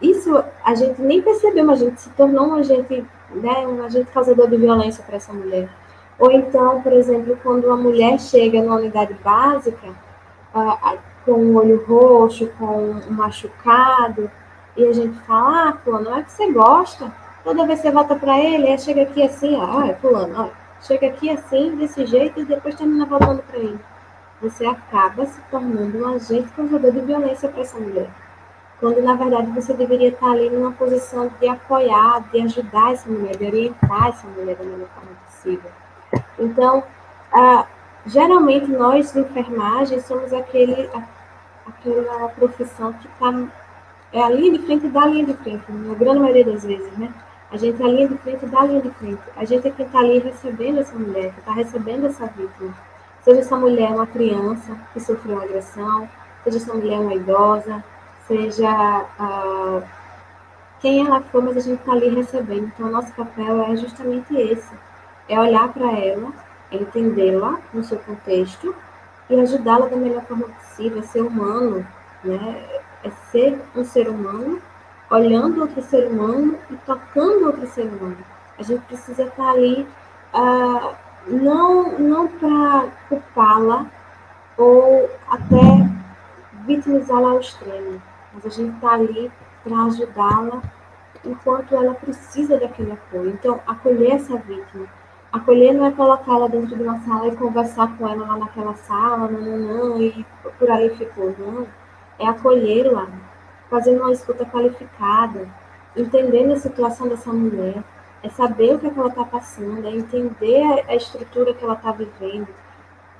Isso a gente nem percebeu, mas a gente se tornou um agente, né, um agente causador de violência para essa mulher. Ou então, por exemplo, quando uma mulher chega na unidade básica uh, com um olho roxo, com um machucado, e a gente fala, ah, fulano, é que você gosta. Toda vez que você volta para ele, aí chega aqui assim, ah, é fulano, ó, chega aqui assim, desse jeito, e depois termina voltando para ele. você acaba se tornando um agente causador de violência para essa mulher. Quando, na verdade, você deveria estar ali numa posição de apoiar, de ajudar essa mulher, de orientar essa mulher da melhor forma possível. Então, ah, geralmente nós de enfermagem somos aquele, aquela profissão que está é a linha de frente da linha de frente, na grande maioria das vezes, né? A gente é a linha de frente da linha de frente. A gente é quem está ali recebendo essa mulher, que está recebendo essa vítima. Seja essa mulher uma criança que sofreu uma agressão, seja essa mulher uma idosa, seja uh, quem ela for, mas a gente está ali recebendo. Então, o nosso papel é justamente esse: é olhar para ela, entendê-la no seu contexto e ajudá-la da melhor forma possível, ser humano, né? É ser um ser humano, olhando outro ser humano e tocando outro ser humano. A gente precisa estar tá ali, uh, não, não para culpá-la ou até vitimizá-la ao extremo, mas a gente está ali para ajudá-la enquanto ela precisa daquele apoio. Então, acolher essa vítima. Acolher não é colocá-la dentro de uma sala e conversar com ela lá naquela sala, não, não, não, e por aí ficou. Não. É acolhê-la, fazendo uma escuta qualificada, entendendo a situação dessa mulher, é saber o que, é que ela está passando, é entender a estrutura que ela está vivendo,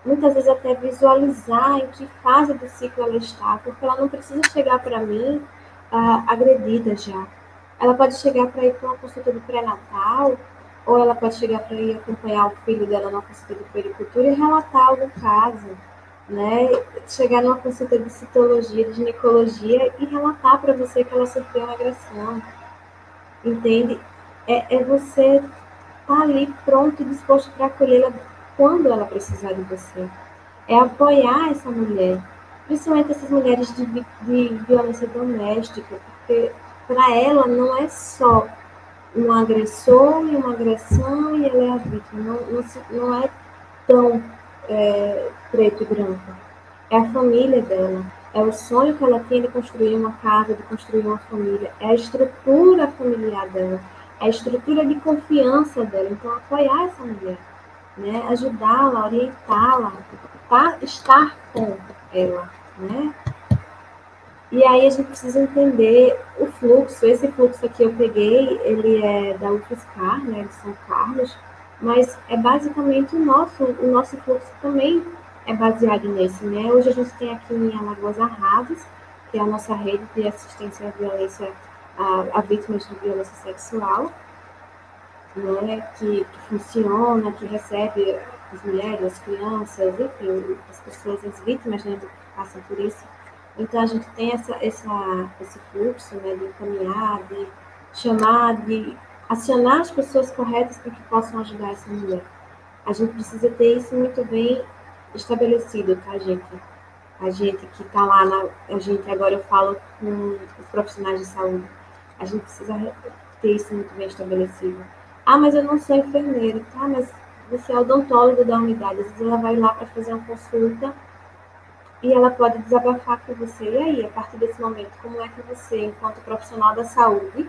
muitas vezes até visualizar em que fase do ciclo ela está, porque ela não precisa chegar para mim uh, agredida já. Ela pode chegar para ir para uma consulta do pré-natal, ou ela pode chegar para ir acompanhar o filho dela na consulta de pericultura e relatar algum caso, né? Chegar numa consulta de citologia, de ginecologia e relatar para você que ela sofreu uma agressão. Entende? É, é você estar tá ali pronto e disposto para acolhê-la quando ela precisar de você. É apoiar essa mulher, principalmente essas mulheres de, de violência doméstica, porque para ela não é só um agressor e uma agressão e ela é a vítima. Não, não, não é tão é, preto e branco. É a família dela. É o sonho que ela tem de construir uma casa, de construir uma família. É a estrutura familiar dela. É a estrutura de confiança dela. Então, apoiar essa mulher né? ajudá-la, orientá-la, tá? estar com ela. Né? E aí a gente precisa entender o fluxo. Esse fluxo aqui eu peguei, ele é da UFSCar, né, de São Carlos, mas é basicamente o nosso, o nosso fluxo também é baseado nesse. Né? Hoje a gente tem aqui em Alagoas Arrados, que é a nossa rede de assistência à violência a, a vítimas de violência sexual, né, que, que funciona, que recebe as mulheres, as crianças, enfim, as pessoas, as vítimas né, que passam por isso. Então, a gente tem essa, essa, esse fluxo né, de encaminhar, de chamar, de acionar as pessoas corretas para que possam ajudar essa mulher. A gente precisa ter isso muito bem estabelecido, tá, gente? A gente que está lá, na, a gente agora eu falo com os profissionais de saúde, a gente precisa ter isso muito bem estabelecido. Ah, mas eu não sou enfermeira. Tá, mas você é odontólogo da unidade. Às vezes ela vai lá para fazer uma consulta e ela pode desabafar com você. E aí, a partir desse momento, como é que você, enquanto profissional da saúde,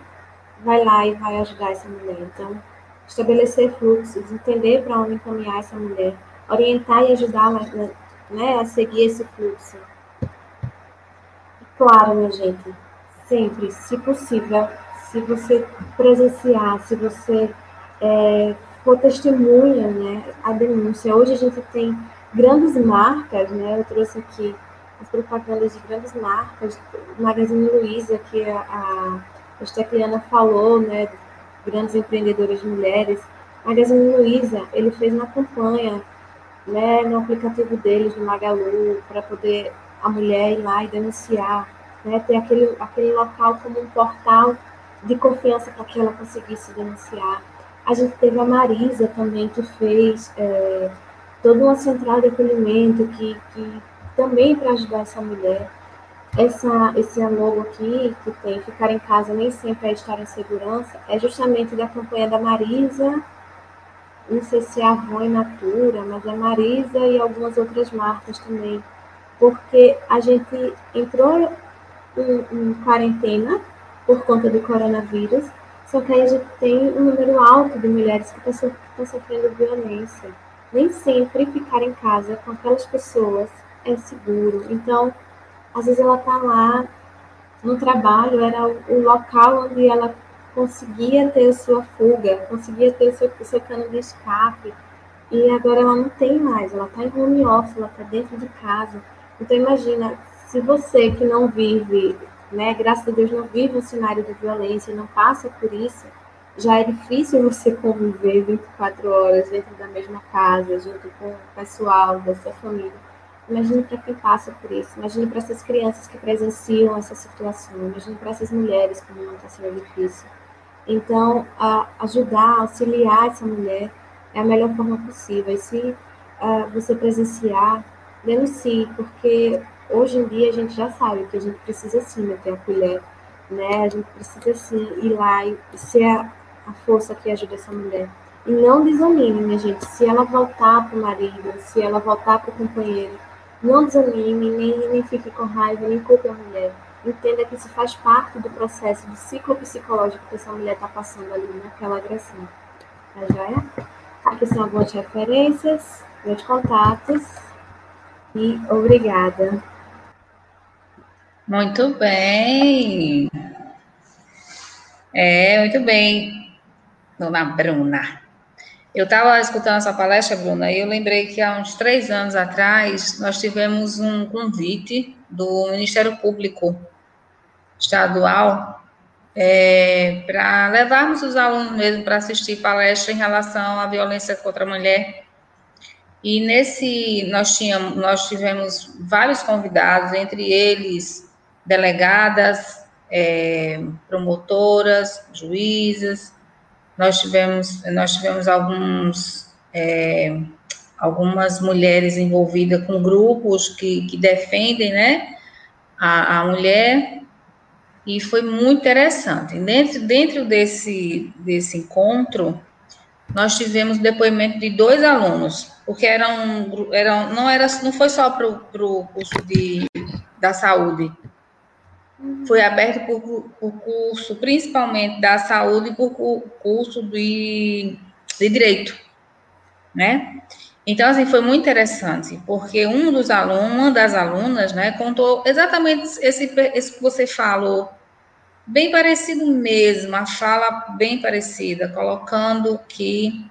vai lá e vai ajudar essa mulher? Então, estabelecer fluxos, entender para onde encaminhar essa mulher, orientar e ajudá-la né, a seguir esse fluxo. Claro, minha gente, sempre, se possível, se você presenciar, se você é, for testemunha, né, a denúncia. Hoje a gente tem grandes marcas, né, eu trouxe aqui as propagandas de grandes marcas, Magazine Luiza, que a, a Estecliana falou, né, grandes empreendedoras mulheres. Magazine Luiza, ele fez uma campanha, né, no aplicativo deles, no Magalu, para poder a mulher ir lá e denunciar, né, ter aquele, aquele local como um portal de confiança para que ela conseguisse denunciar. A gente teve a Marisa também, que fez é, toda uma central de acolhimento, que, que também para ajudar essa mulher. Essa, esse logo aqui, que tem Ficar em Casa Nem Sempre é Estar em Segurança, é justamente da campanha da Marisa, não sei se é Avon e Natura, mas é Marisa e algumas outras marcas também, porque a gente entrou em, em quarentena por conta do coronavírus, só que aí a gente tem um número alto de mulheres que estão sofrendo violência. Nem sempre ficar em casa com aquelas pessoas é seguro. Então, às vezes ela está lá no trabalho, era o local onde ela conseguia ter a sua fuga, conseguia ter o seu, o seu cano de escape, e agora ela não tem mais, ela está em home office, ela está dentro de casa. Então imagina, se você que não vive, né, graças a Deus não vive um cenário de violência, não passa por isso, já é difícil você conviver 24 horas dentro da mesma casa, junto com o pessoal da sua família. Imagine para quem passa por isso, imagine para essas crianças que presenciam essa situação, imagine para essas mulheres como não está sendo difícil. Então, ajudar, auxiliar essa mulher é a melhor forma possível. E se uh, você presenciar, denuncie, porque hoje em dia a gente já sabe que a gente precisa sim meter a colher, né? A gente precisa sim ir lá e ser a, força que ajuda essa mulher. E não desanime, minha gente. Se ela voltar para o marido, se ela voltar para o companheiro, não desanime, nem, nem fique com raiva, nem culpe a mulher. Entenda que isso faz parte do processo do ciclo psicológico que essa mulher está passando ali naquela agressão. Tá joia? Aqui são algumas referências, meus contatos. E obrigada. Muito bem. É, muito bem, dona Bruna. Eu estava escutando essa palestra, Bruna, e eu lembrei que há uns três anos atrás nós tivemos um convite do Ministério Público Estadual é, para levarmos os alunos mesmo para assistir palestra em relação à violência contra a mulher. E nesse nós tínhamos, nós tivemos vários convidados, entre eles delegadas, é, promotoras, juízas. Nós tivemos, nós tivemos alguns, é, algumas mulheres envolvidas com grupos que, que defendem, né, a, a mulher. E foi muito interessante. Dentro, dentro desse, desse encontro, nós tivemos depoimento de dois alunos, porque eram, eram não, era, não foi só para o curso de, da saúde, foi aberto por, por curso, principalmente da saúde, e por curso de, de direito, né? Então, assim, foi muito interessante, porque um dos alunos, uma das alunas, né, contou exatamente esse, esse que você falou, bem parecido mesmo, a fala bem parecida, colocando que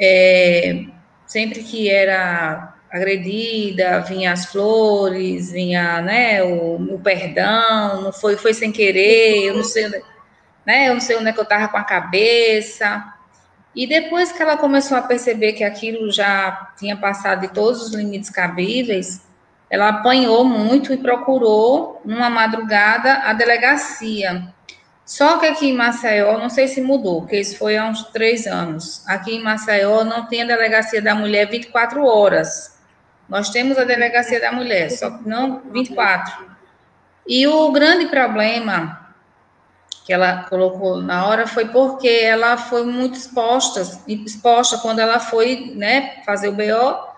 é, sempre que era agredida, vinha as flores, vinha, né, o, o, perdão, não foi, foi sem querer, eu não sei, né, eu não sei onde é que eu estava com a cabeça. E depois que ela começou a perceber que aquilo já tinha passado de todos os limites cabíveis, ela apanhou muito e procurou, numa madrugada, a delegacia. Só que aqui em Maceió, não sei se mudou, porque isso foi há uns três anos. Aqui em Maceió não tem a delegacia da mulher 24 horas. Nós temos a delegacia da mulher, só que não 24. E o grande problema que ela colocou na hora foi porque ela foi muito exposta, exposta quando ela foi, né, fazer o BO.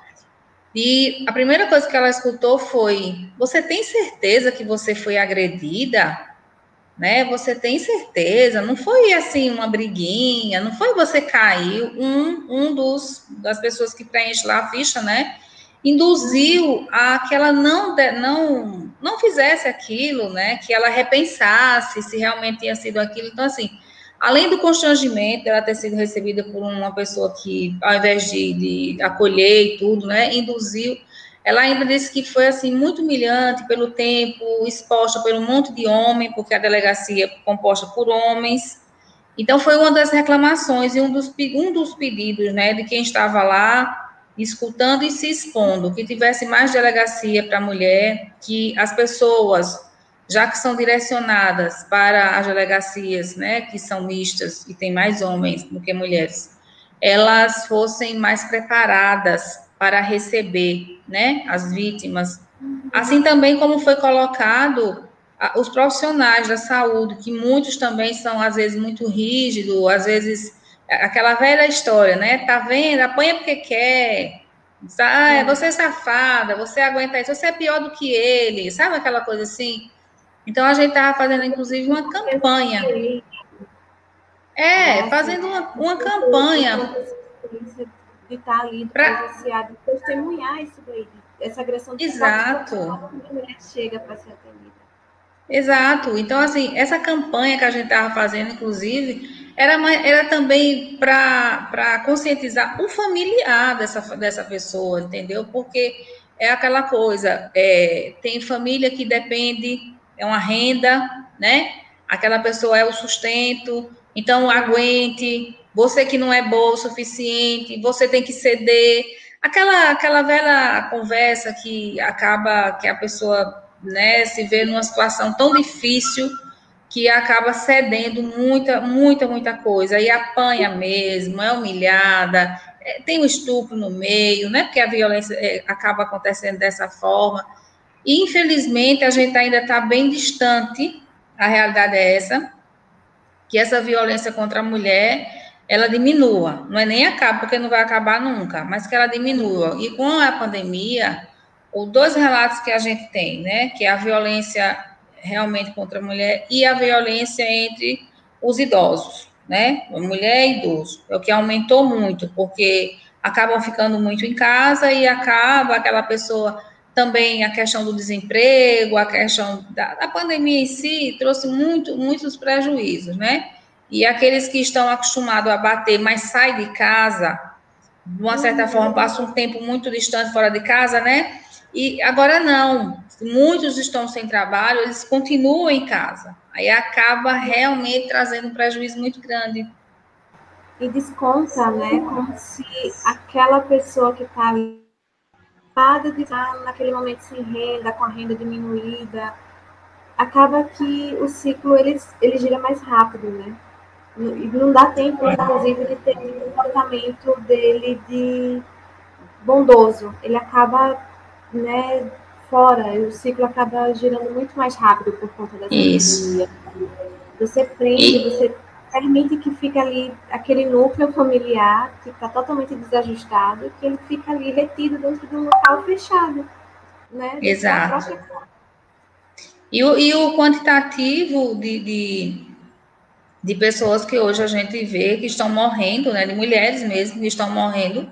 E a primeira coisa que ela escutou foi: "Você tem certeza que você foi agredida?" Né? Você tem certeza? Não foi assim uma briguinha, não foi você caiu. Um, um dos das pessoas que preenche lá a ficha, né? Induziu a que ela não, não, não fizesse aquilo, né? Que ela repensasse se realmente tinha sido aquilo. Então, assim, além do constrangimento dela ter sido recebida por uma pessoa que, ao invés de, de acolher e tudo, né? Induziu. Ela ainda disse que foi assim muito humilhante pelo tempo, exposta por um monte de homem, porque a delegacia é composta por homens. Então foi uma das reclamações e um dos, um dos pedidos, né, de quem estava lá escutando e se expondo, que tivesse mais delegacia para a mulher, que as pessoas, já que são direcionadas para as delegacias, né, que são mistas e tem mais homens do que mulheres, elas fossem mais preparadas para receber, né, as vítimas. Assim também como foi colocado os profissionais da saúde, que muitos também são às vezes muito rígidos, às vezes aquela velha história, né? Tá vendo? Apanha porque quer. Ah, é. você é safada, você aguenta isso, você é pior do que ele, sabe aquela coisa assim? Então a gente estava fazendo, inclusive, uma campanha. É, fazendo uma, uma campanha. de estar ali, presenciar, de testemunhar isso daí, essa agressão de Exato. Chega para ser atendida. Exato. Então, assim, essa campanha que a gente estava fazendo, inclusive, era, era também para conscientizar o familiar dessa, dessa pessoa, entendeu? Porque é aquela coisa, é, tem família que depende, é uma renda, né? Aquela pessoa é o sustento, então aguente, você que não é boa o suficiente, você tem que ceder. Aquela, aquela velha conversa que acaba que a pessoa né, se vê numa situação tão difícil que acaba cedendo muita, muita, muita coisa, e apanha mesmo, é humilhada, é, tem o um estupro no meio, né, porque a violência é, acaba acontecendo dessa forma, e infelizmente a gente ainda está bem distante, a realidade é essa, que essa violência contra a mulher ela diminua, não é nem acaba, porque não vai acabar nunca, mas que ela diminua. E com a pandemia, os dois relatos que a gente tem, né, que a violência realmente contra a mulher e a violência entre os idosos, né, mulher e idoso, é o que aumentou muito, porque acabam ficando muito em casa e acaba aquela pessoa também a questão do desemprego, a questão da, da pandemia em si trouxe muito, muitos prejuízos, né? E aqueles que estão acostumados a bater, mas sai de casa, de uma certa forma, passa um tempo muito distante fora de casa, né? E agora não. Muitos estão sem trabalho, eles continuam em casa. Aí acaba realmente trazendo um prejuízo muito grande. E desconta, né? Como se aquela pessoa que está ali de estar naquele momento sem renda, com a renda diminuída, acaba que o ciclo ele, ele gira mais rápido, né? E não dá tempo, inclusive, de ter um comportamento dele de bondoso. Ele acaba né, fora, o ciclo acaba girando muito mais rápido por conta dessa Isso. Você prende, e... você permite que fique ali aquele núcleo familiar que está totalmente desajustado, que ele fica ali retido dentro de um local fechado. Né, Exato. E o, e o quantitativo de, de de pessoas que hoje a gente vê que estão morrendo, né, de mulheres mesmo que estão morrendo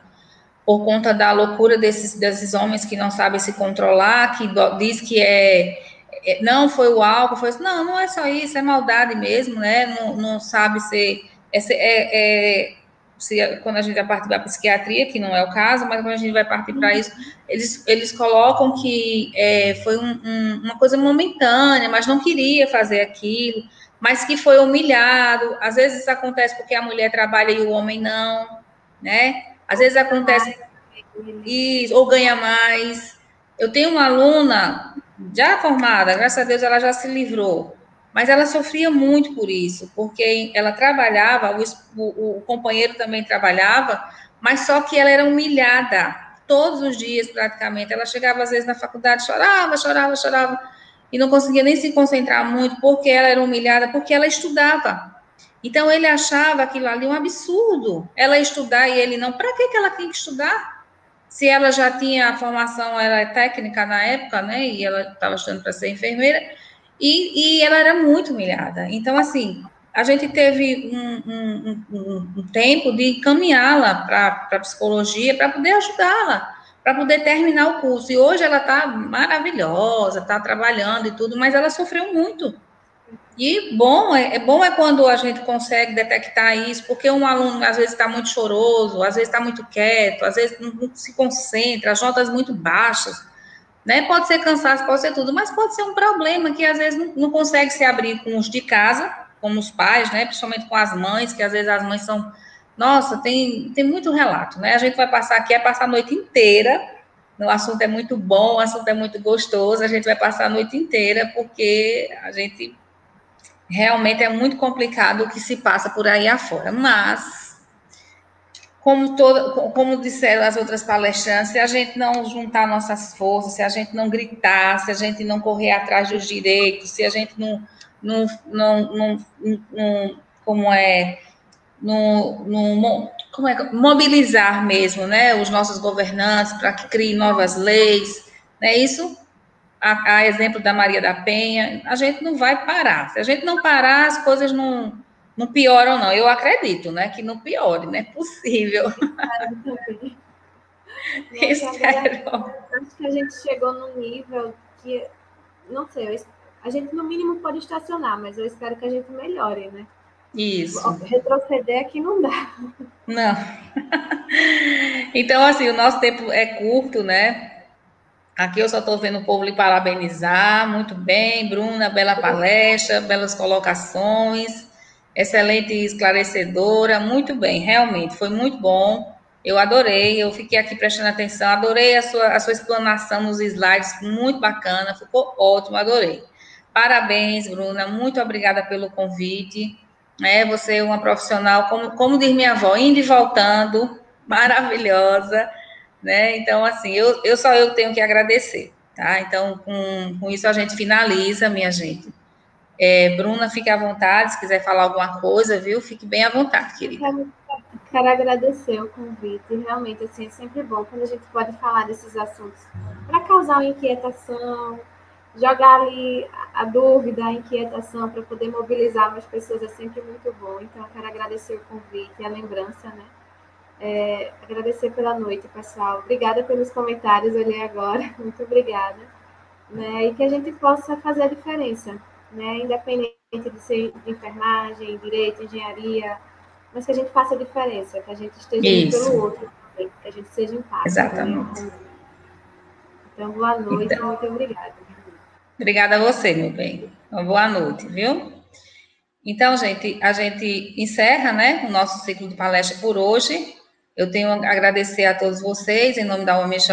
por conta da loucura desses, desses homens que não sabem se controlar, que do, diz que é, é, não foi o álcool, foi não, não é só isso, é maldade mesmo, né, não, não sabe ser, é, é, é se, quando a gente vai partir da psiquiatria, que não é o caso, mas quando a gente vai partir para isso, eles, eles colocam que é, foi um, um, uma coisa momentânea, mas não queria fazer aquilo, mas que foi humilhado. Às vezes isso acontece porque a mulher trabalha e o homem não, né? Às vezes acontece isso, ou ganha mais. Eu tenho uma aluna já formada, graças a Deus ela já se livrou, mas ela sofria muito por isso, porque ela trabalhava, o, o companheiro também trabalhava, mas só que ela era humilhada todos os dias praticamente. Ela chegava às vezes na faculdade, chorava, chorava, chorava e não conseguia nem se concentrar muito porque ela era humilhada, porque ela estudava. Então ele achava aquilo ali um absurdo, ela estudar e ele não. Para que, que ela tem que estudar? Se ela já tinha a formação, ela é técnica na época, né? E ela estava estudando para ser enfermeira, e, e, ela era muito humilhada. Então, assim, a gente teve um, um, um, um tempo de encaminhá-la para a psicologia para poder ajudá-la para poder terminar o curso. E hoje ela está maravilhosa, está trabalhando e tudo, mas ela sofreu muito. E bom é, é, bom é quando a gente consegue detectar isso, porque um aluno às vezes está muito choroso, às vezes está muito quieto, às vezes não, se concentra, as notas muito baixas, né? Pode ser cansaço, pode ser tudo, mas pode ser um problema que às vezes não, não consegue se abrir com os de casa, como os pais, né? Principalmente com as mães, que às vezes as mães são nossa, tem, tem muito relato, né? A gente vai passar aqui, é passar a noite inteira. O assunto é muito bom, o assunto é muito gostoso, a gente vai passar a noite inteira, porque a gente realmente é muito complicado o que se passa por aí afora. Mas, como, todo, como disseram as outras palestrantes, se a gente não juntar nossas forças, se a gente não gritar, se a gente não correr atrás dos direitos, se a gente não, não, não, não, não como é no, como é, mobilizar mesmo, né, os nossos governantes para que criem novas leis, né, isso, a, a, exemplo da Maria da Penha, a gente não vai parar. Se a gente não parar, as coisas não, não piora ou não. Eu acredito, né? Que não piore, não é possível. Espero. Acho que a gente chegou num nível que, não sei, a gente no mínimo pode estacionar, mas eu espero que a gente melhore, né? Isso. Retroceder aqui não dá. Não. Então, assim, o nosso tempo é curto, né? Aqui eu só estou vendo o povo lhe parabenizar. Muito bem, Bruna, bela palestra, belas colocações, excelente esclarecedora. Muito bem, realmente, foi muito bom. Eu adorei, eu fiquei aqui prestando atenção, adorei a sua, a sua explanação nos slides, muito bacana, ficou ótimo, adorei. Parabéns, Bruna, muito obrigada pelo convite né? Você é uma profissional, como, como diz minha avó, indo e voltando, maravilhosa, né? Então, assim, eu, eu só eu tenho que agradecer, tá? Então, com, com isso a gente finaliza, minha gente. É, Bruna, fique à vontade, se quiser falar alguma coisa, viu? Fique bem à vontade, querida. Quero, agradecer o convite. Realmente, assim, é sempre bom quando a gente pode falar desses assuntos para causar uma inquietação, jogar ali a dúvida, a inquietação para poder mobilizar mais pessoas é sempre muito bom. Então, eu quero agradecer o convite e a lembrança, né? É, agradecer pela noite, pessoal. Obrigada pelos comentários, olhei agora. Muito obrigada. Né? E que a gente possa fazer a diferença, né? Independente de ser de enfermagem, direito, engenharia, mas que a gente faça a diferença, que a gente esteja pelo outro também, que a gente seja empático. Exatamente. Né? Então, boa noite, então, muito obrigada. Obrigada a você, meu bem. Uma boa noite, viu? Então, gente, a gente encerra, né, o nosso ciclo de palestra por hoje. Eu tenho a agradecer a todos vocês, em nome da UMJ.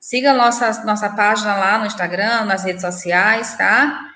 Siga nossa, nossa página lá no Instagram, nas redes sociais, tá?